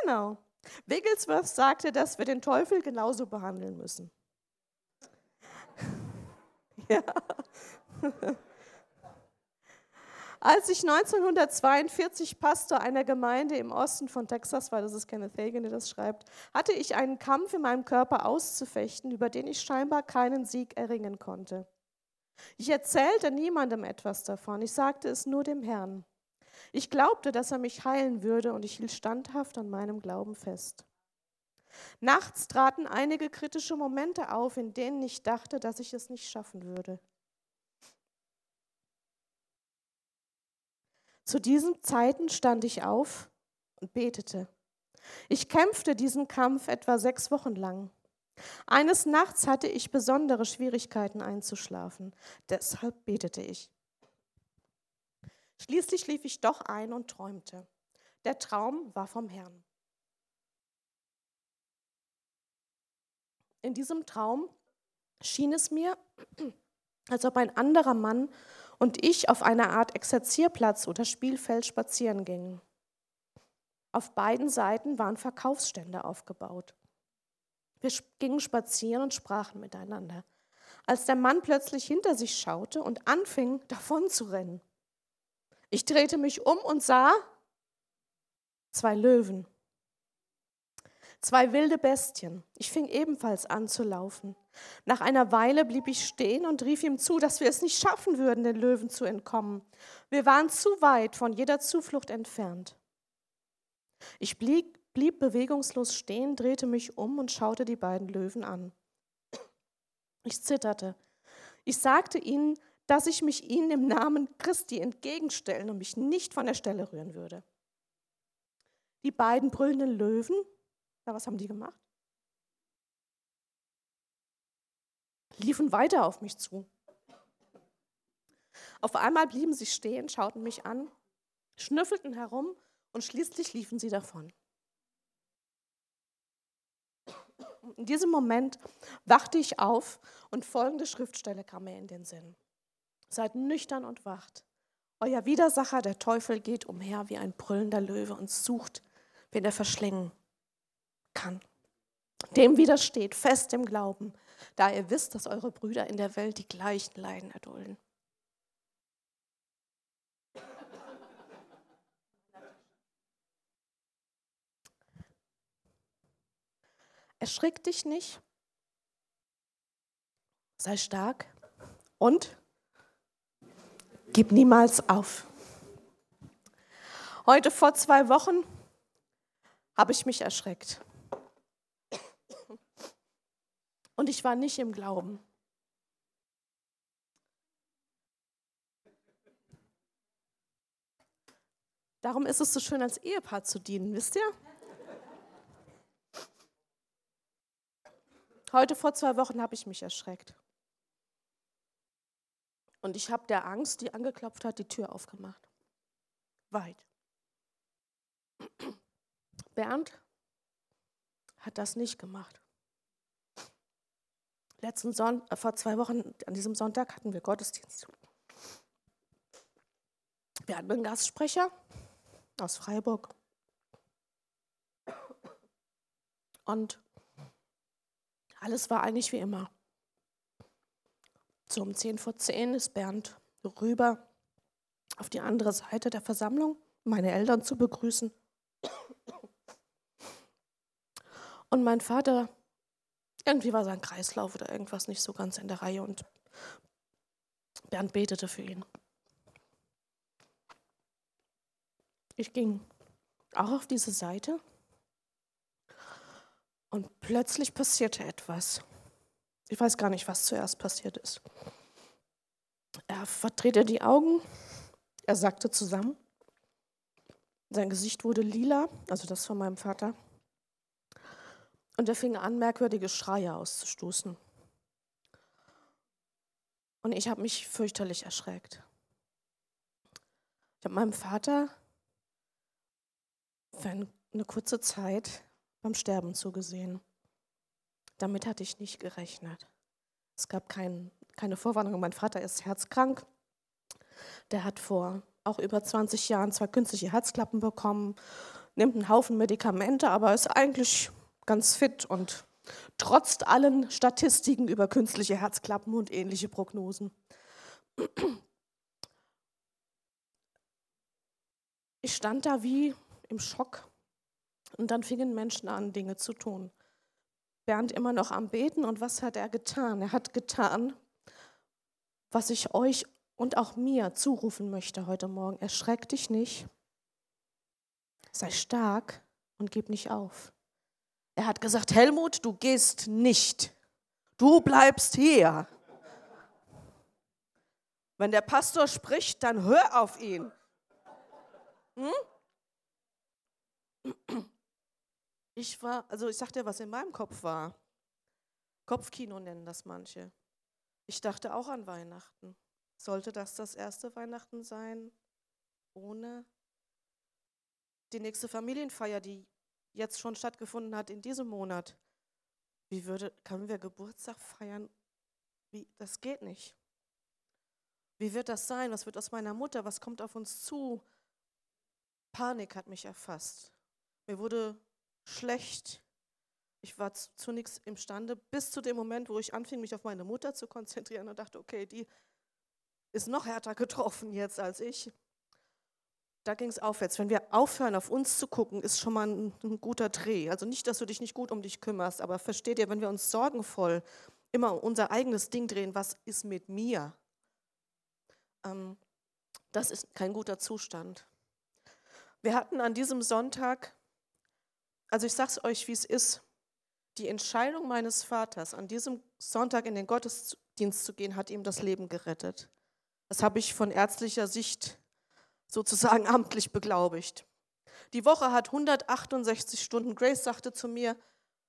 genau. Wigglesworth sagte, dass wir den Teufel genauso behandeln müssen. ja. Als ich 1942 Pastor einer Gemeinde im Osten von Texas war, das ist Kenneth Hagin, der das schreibt, hatte ich einen Kampf in meinem Körper auszufechten, über den ich scheinbar keinen Sieg erringen konnte. Ich erzählte niemandem etwas davon, ich sagte es nur dem Herrn. Ich glaubte, dass er mich heilen würde und ich hielt standhaft an meinem Glauben fest. Nachts traten einige kritische Momente auf, in denen ich dachte, dass ich es nicht schaffen würde. Zu diesen Zeiten stand ich auf und betete. Ich kämpfte diesen Kampf etwa sechs Wochen lang. Eines Nachts hatte ich besondere Schwierigkeiten einzuschlafen. Deshalb betete ich. Schließlich lief ich doch ein und träumte. Der Traum war vom Herrn. In diesem Traum schien es mir, als ob ein anderer Mann und ich auf einer Art Exerzierplatz oder Spielfeld spazieren gingen. Auf beiden Seiten waren Verkaufsstände aufgebaut. Wir gingen spazieren und sprachen miteinander, als der Mann plötzlich hinter sich schaute und anfing, davon zu rennen. Ich drehte mich um und sah zwei Löwen. Zwei wilde Bestien. Ich fing ebenfalls an zu laufen. Nach einer Weile blieb ich stehen und rief ihm zu, dass wir es nicht schaffen würden, den Löwen zu entkommen. Wir waren zu weit von jeder Zuflucht entfernt. Ich blieb, blieb bewegungslos stehen, drehte mich um und schaute die beiden Löwen an. Ich zitterte. Ich sagte ihnen, dass ich mich ihnen im Namen Christi entgegenstellen und mich nicht von der Stelle rühren würde. die beiden brüllenden Löwen, na, was haben die gemacht? Liefen weiter auf mich zu. Auf einmal blieben sie stehen, schauten mich an, schnüffelten herum und schließlich liefen sie davon. In diesem Moment wachte ich auf und folgende Schriftstelle kam mir in den Sinn. Seid nüchtern und wacht. Euer Widersacher, der Teufel, geht umher wie ein brüllender Löwe und sucht, wen er verschlingen kann. Dem widersteht fest im Glauben, da ihr wisst, dass eure Brüder in der Welt die gleichen Leiden erdulden. Erschrick dich nicht, sei stark und gib niemals auf. Heute vor zwei Wochen habe ich mich erschreckt. Und ich war nicht im Glauben. Darum ist es so schön, als Ehepaar zu dienen, wisst ihr? Heute vor zwei Wochen habe ich mich erschreckt. Und ich habe der Angst, die angeklopft hat, die Tür aufgemacht. Weit. Bernd hat das nicht gemacht. Letzten Son äh, vor zwei Wochen, an diesem Sonntag, hatten wir Gottesdienst. Wir hatten einen Gastsprecher aus Freiburg. Und alles war eigentlich wie immer. So um 10 vor 10 ist Bernd rüber auf die andere Seite der Versammlung, meine Eltern zu begrüßen. Und mein Vater, irgendwie war sein Kreislauf oder irgendwas nicht so ganz in der Reihe und Bernd betete für ihn. Ich ging auch auf diese Seite und plötzlich passierte etwas. Ich weiß gar nicht, was zuerst passiert ist. Er verdrehte die Augen, er sagte zusammen, sein Gesicht wurde lila, also das von meinem Vater. Und er fing an, merkwürdige Schreie auszustoßen. Und ich habe mich fürchterlich erschreckt. Ich habe meinem Vater für eine kurze Zeit beim Sterben zugesehen. Damit hatte ich nicht gerechnet. Es gab kein, keine Vorwarnung. Mein Vater ist herzkrank. Der hat vor auch über 20 Jahren zwei künstliche Herzklappen bekommen, nimmt einen Haufen Medikamente, aber ist eigentlich ganz fit und trotzt allen Statistiken über künstliche Herzklappen und ähnliche Prognosen. Ich stand da wie im Schock und dann fingen Menschen an, Dinge zu tun. Bernd immer noch am Beten und was hat er getan? Er hat getan, was ich euch und auch mir zurufen möchte heute Morgen. Erschreck dich nicht, sei stark und gib nicht auf. Er hat gesagt, Helmut, du gehst nicht, du bleibst hier. Wenn der Pastor spricht, dann hör auf ihn. Hm? Ich war, also ich sagte, was in meinem Kopf war. Kopfkino nennen das manche. Ich dachte auch an Weihnachten. Sollte das das erste Weihnachten sein? Ohne die nächste Familienfeier, die jetzt schon stattgefunden hat in diesem Monat. Wie würde, können wir Geburtstag feiern? Wie, das geht nicht. Wie wird das sein? Was wird aus meiner Mutter? Was kommt auf uns zu? Panik hat mich erfasst. Mir wurde schlecht. Ich war zu nichts imstande, bis zu dem Moment, wo ich anfing, mich auf meine Mutter zu konzentrieren und dachte, okay, die ist noch härter getroffen jetzt als ich. Da ging es aufwärts. Wenn wir aufhören, auf uns zu gucken, ist schon mal ein, ein, guter Dreh. Also nicht, dass du dich nicht gut um dich kümmerst, aber versteht ihr, wenn wir uns sorgenvoll immer unser eigenes Ding drehen, was ist mit mir? Ähm, das ist kein guter Zustand. Wir hatten an diesem Sonntag also ich sage es euch, wie es ist. Die Entscheidung meines Vaters, an diesem Sonntag in den Gottesdienst zu gehen, hat ihm das Leben gerettet. Das habe ich von ärztlicher Sicht sozusagen amtlich beglaubigt. Die Woche hat 168 Stunden. Grace sagte zu mir,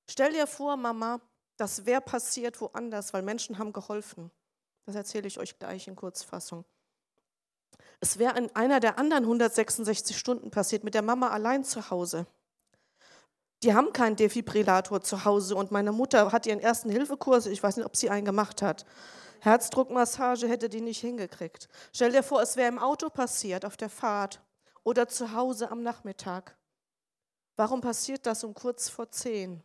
stell dir vor, Mama, das wäre passiert woanders, weil Menschen haben geholfen. Das erzähle ich euch gleich in Kurzfassung. Es wäre in einer der anderen 166 Stunden passiert, mit der Mama allein zu Hause. Die haben keinen Defibrillator zu Hause und meine Mutter hat ihren ersten Hilfekurs, ich weiß nicht, ob sie einen gemacht hat. Herzdruckmassage hätte die nicht hingekriegt. Stell dir vor, es wäre im Auto passiert, auf der Fahrt oder zu Hause am Nachmittag. Warum passiert das um kurz vor zehn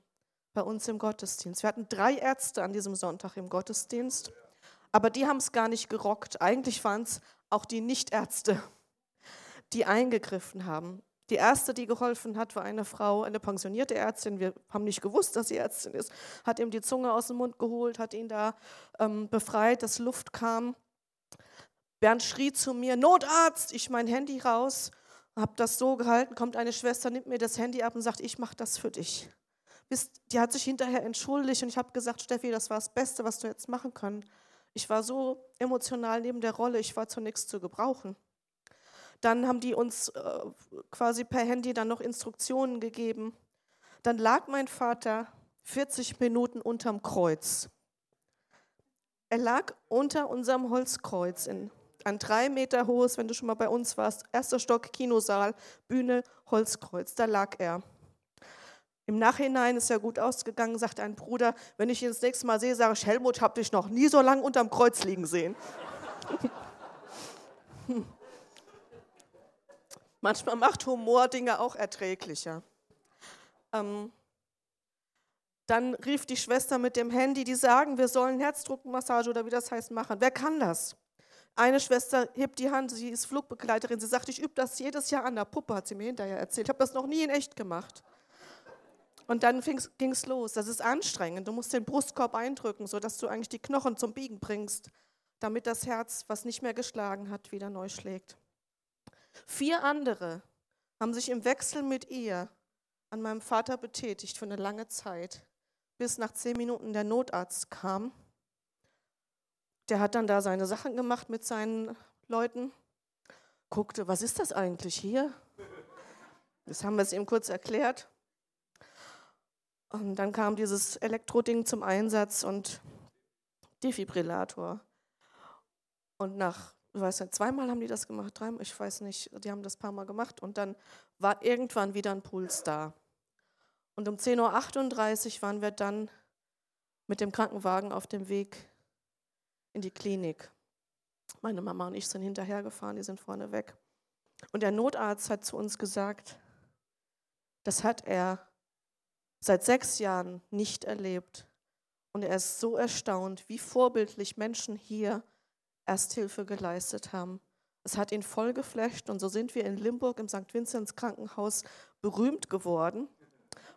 bei uns im Gottesdienst? Wir hatten drei Ärzte an diesem Sonntag im Gottesdienst, aber die haben es gar nicht gerockt. Eigentlich waren es auch die Nichtärzte, die eingegriffen haben. Die erste, die geholfen hat, war eine Frau, eine pensionierte Ärztin. Wir haben nicht gewusst, dass sie Ärztin ist. Hat ihm die Zunge aus dem Mund geholt, hat ihn da ähm, befreit, dass Luft kam. Bernd schrie zu mir: Notarzt! Ich mein Handy raus, habe das so gehalten. Kommt eine Schwester, nimmt mir das Handy ab und sagt: Ich mache das für dich. Die hat sich hinterher entschuldigt und ich habe gesagt: Steffi, das war das Beste, was du jetzt machen können. Ich war so emotional neben der Rolle, ich war zu nichts zu gebrauchen. Dann haben die uns äh, quasi per Handy dann noch Instruktionen gegeben. Dann lag mein Vater 40 Minuten unterm Kreuz. Er lag unter unserem Holzkreuz, in, ein drei Meter hohes, wenn du schon mal bei uns warst, erster Stock, Kinosaal, Bühne, Holzkreuz, da lag er. Im Nachhinein ist er gut ausgegangen, sagt ein Bruder, wenn ich ihn das nächste Mal sehe, sage ich, Helmut, hab dich noch nie so lange unterm Kreuz liegen sehen. Manchmal macht Humor Dinge auch erträglicher. Ähm, dann rief die Schwester mit dem Handy, die sagen, wir sollen Herzdruckmassage oder wie das heißt machen. Wer kann das? Eine Schwester hebt die Hand, sie ist Flugbegleiterin. Sie sagt, ich übe das jedes Jahr an der Puppe, hat sie mir hinterher erzählt. Ich habe das noch nie in echt gemacht. Und dann ging es los. Das ist anstrengend. Du musst den Brustkorb eindrücken, sodass du eigentlich die Knochen zum Biegen bringst, damit das Herz, was nicht mehr geschlagen hat, wieder neu schlägt. Vier andere haben sich im Wechsel mit ihr an meinem Vater betätigt für eine lange Zeit, bis nach zehn Minuten der Notarzt kam. Der hat dann da seine Sachen gemacht mit seinen Leuten, guckte, was ist das eigentlich hier? Das haben wir es ihm kurz erklärt. Und dann kam dieses Elektroding zum Einsatz und Defibrillator. Und nach ich weiß nicht, zweimal haben die das gemacht, dreimal, ich weiß nicht, die haben das paar Mal gemacht und dann war irgendwann wieder ein Puls da. Und um 10.38 Uhr waren wir dann mit dem Krankenwagen auf dem Weg in die Klinik. Meine Mama und ich sind hinterhergefahren, die sind vorne weg. Und der Notarzt hat zu uns gesagt, das hat er seit sechs Jahren nicht erlebt. Und er ist so erstaunt, wie vorbildlich Menschen hier Ersthilfe geleistet haben. Es hat ihn voll geflasht und so sind wir in Limburg im St. Vinzenz Krankenhaus berühmt geworden,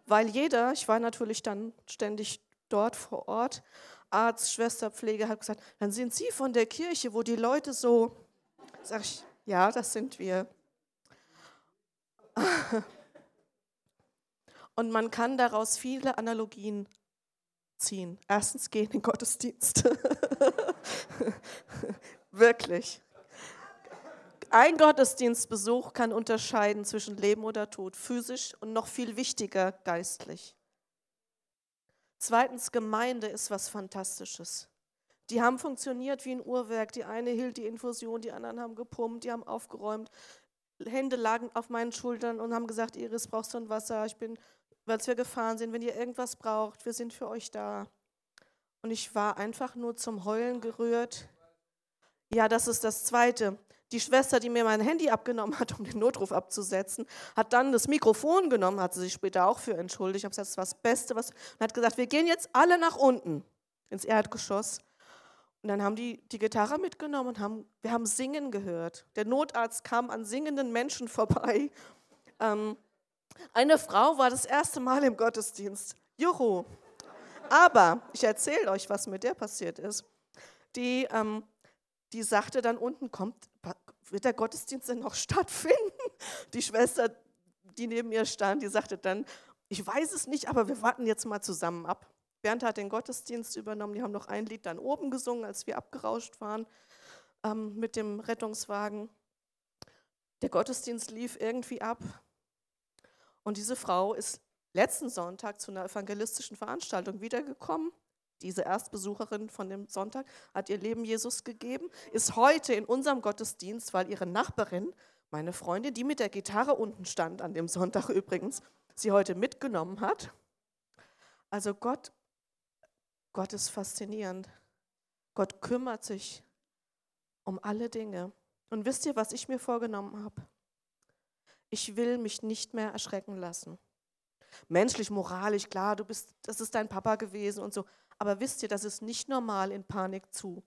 weil jeder, ich war natürlich dann ständig dort vor Ort, Arzt, Schwester, Pflege hat gesagt, dann sind Sie von der Kirche, wo die Leute so, sag ich, ja, das sind wir. Und man kann daraus viele Analogien ziehen. Erstens gehen in den Gottesdienst. Wirklich. Ein Gottesdienstbesuch kann unterscheiden zwischen Leben oder Tod, physisch und noch viel wichtiger, geistlich. Zweitens, Gemeinde ist was Fantastisches. Die haben funktioniert wie ein Uhrwerk. Die eine hielt die Infusion, die anderen haben gepumpt, die haben aufgeräumt. Hände lagen auf meinen Schultern und haben gesagt, Iris, brauchst du ein Wasser? Ich bin als wir gefahren sind, wenn ihr irgendwas braucht, wir sind für euch da. Und ich war einfach nur zum Heulen gerührt. Ja, das ist das Zweite. Die Schwester, die mir mein Handy abgenommen hat, um den Notruf abzusetzen, hat dann das Mikrofon genommen, hat sie sich später auch für entschuldigt. Ich habe gesagt, das ist das Beste, was. Und hat gesagt, wir gehen jetzt alle nach unten ins Erdgeschoss. Und dann haben die die Gitarre mitgenommen und haben, wir haben Singen gehört. Der Notarzt kam an singenden Menschen vorbei. Ähm, eine Frau war das erste Mal im Gottesdienst. Juhu. Aber ich erzähle euch, was mit der passiert ist. Die, ähm, die sagte dann unten, kommt, wird der Gottesdienst denn noch stattfinden? Die Schwester, die neben ihr stand, die sagte dann, ich weiß es nicht, aber wir warten jetzt mal zusammen ab. Bernd hat den Gottesdienst übernommen, die haben noch ein Lied dann oben gesungen, als wir abgerauscht waren ähm, mit dem Rettungswagen. Der Gottesdienst lief irgendwie ab Und diese Frau ist letzten Sonntag zu einer evangelistischen Veranstaltung wiedergekommen. Diese Erstbesucherin von dem Sonntag hat ihr Leben Jesus gegeben, ist heute in unserem Gottesdienst, weil ihre Nachbarin, meine Freundin, die mit der Gitarre unten stand, an dem Sonntag übrigens, sie heute mitgenommen hat. Also Gott, Gott ist faszinierend. Gott kümmert sich um alle Dinge. Und wisst ihr, was ich mir vorgenommen habe? Ich will mich nicht mehr erschrecken lassen. Menschlich, moralisch, klar, du bist, das ist dein Papa gewesen und so. Aber wisst ihr, das ist nicht normal, in Panik zu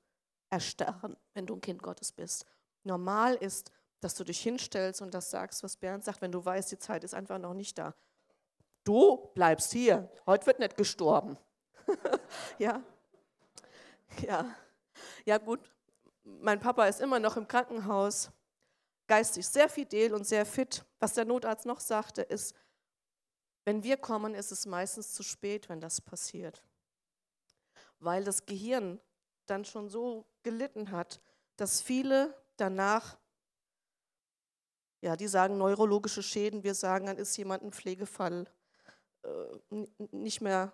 erstarren, wenn du ein Kind Gottes bist. Normal ist, dass du dich hinstellst und das sagst, was Bernd sagt, wenn du weißt, die Zeit ist einfach noch nicht da. Du bleibst hier. Heute wird nicht gestorben. ja. Ja. Ja, gut. Mein Papa ist immer noch im Krankenhaus, geistig sehr fidel und sehr fit. Was der Notarzt noch sagte, ist, wenn wir kommen, ist es meistens zu spät, wenn das passiert. Weil das Gehirn dann schon so gelitten hat, dass viele danach, ja, die sagen neurologische Schäden, wir sagen, dann ist jemand ein Pflegefall, äh, nicht mehr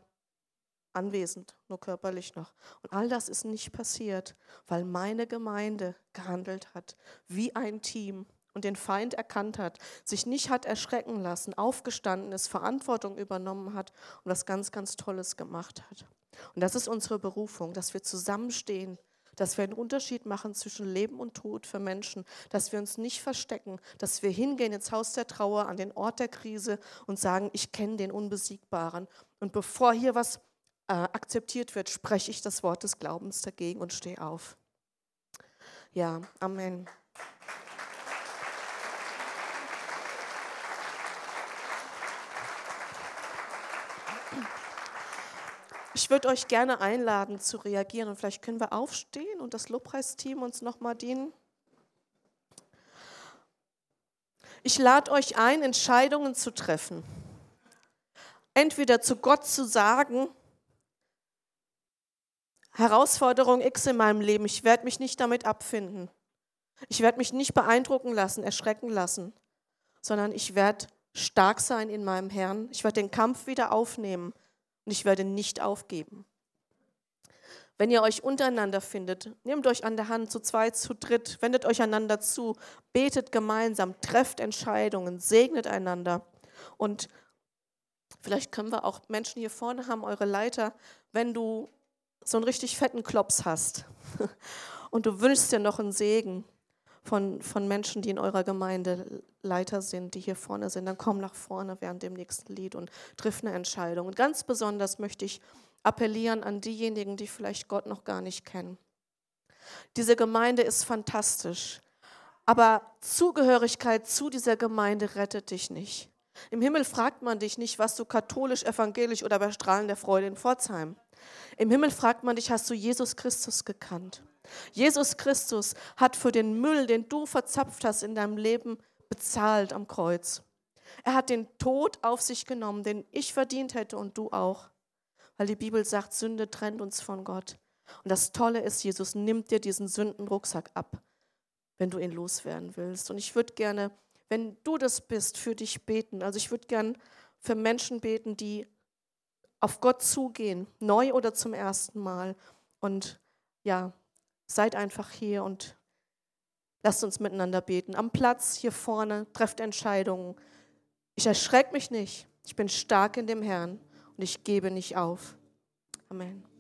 anwesend, nur körperlich noch. Und all das ist nicht passiert, weil meine Gemeinde gehandelt hat wie ein Team und den Feind erkannt hat, sich nicht hat erschrecken lassen, aufgestanden ist, Verantwortung übernommen hat und was ganz, ganz Tolles gemacht hat. Und das ist unsere Berufung, dass wir zusammenstehen, dass wir einen Unterschied machen zwischen Leben und Tod für Menschen, dass wir uns nicht verstecken, dass wir hingehen ins Haus der Trauer, an den Ort der Krise und sagen, ich kenne den Unbesiegbaren. Und bevor hier was äh, akzeptiert wird, spreche ich das Wort des Glaubens dagegen und stehe auf. Ja, Amen. Ich würde euch gerne einladen zu reagieren vielleicht können wir aufstehen und das Lobpreisteam uns nochmal dienen. Ich lade euch ein, Entscheidungen zu treffen. Entweder zu Gott zu sagen, Herausforderung X in meinem Leben, ich werde mich nicht damit abfinden. Ich werde mich nicht beeindrucken lassen, erschrecken lassen, sondern ich werde stark sein in meinem Herrn. Ich werde den Kampf wieder aufnehmen und ich werde nicht aufgeben. Wenn ihr euch untereinander findet, nehmt euch an der Hand zu zweit, zu dritt, wendet euch einander zu, betet gemeinsam, trefft Entscheidungen, segnet einander. Und vielleicht können wir auch Menschen hier vorne haben, eure Leiter, wenn du so einen richtig fetten Klops hast und du wünschst dir noch einen Segen von, von Menschen, die in eurer Gemeinde Leiter sind, die hier vorne sind, dann komm nach vorne während dem nächsten Lied und triff eine Entscheidung. Und ganz besonders möchte ich appellieren an diejenigen, die vielleicht Gott noch gar nicht kennen. Diese Gemeinde ist fantastisch, aber Zugehörigkeit zu dieser Gemeinde rettet dich nicht. Im Himmel fragt man dich nicht, was du katholisch, evangelisch oder bei Strahlen der Freude in Pforzheim. Im Himmel fragt man dich, hast du Jesus Christus gekannt? Jesus Christus hat für den Müll, den du verzapft hast in deinem Leben, bezahlt am Kreuz. Er hat den Tod auf sich genommen, den ich verdient hätte und du auch. Weil die Bibel sagt, Sünde trennt uns von Gott. Und das Tolle ist, Jesus nimmt dir diesen Sündenrucksack ab, wenn du ihn loswerden willst. Und ich würde gerne, wenn du das bist, für dich beten. Also ich würde gerne für Menschen beten, die auf Gott zugehen, neu oder zum ersten Mal. Und ja, seid einfach hier und lasst uns miteinander beten. Am Platz hier vorne trefft Entscheidungen. Ich erschrecke mich nicht. Ich bin stark in dem Herrn und ich gebe nicht auf. Amen.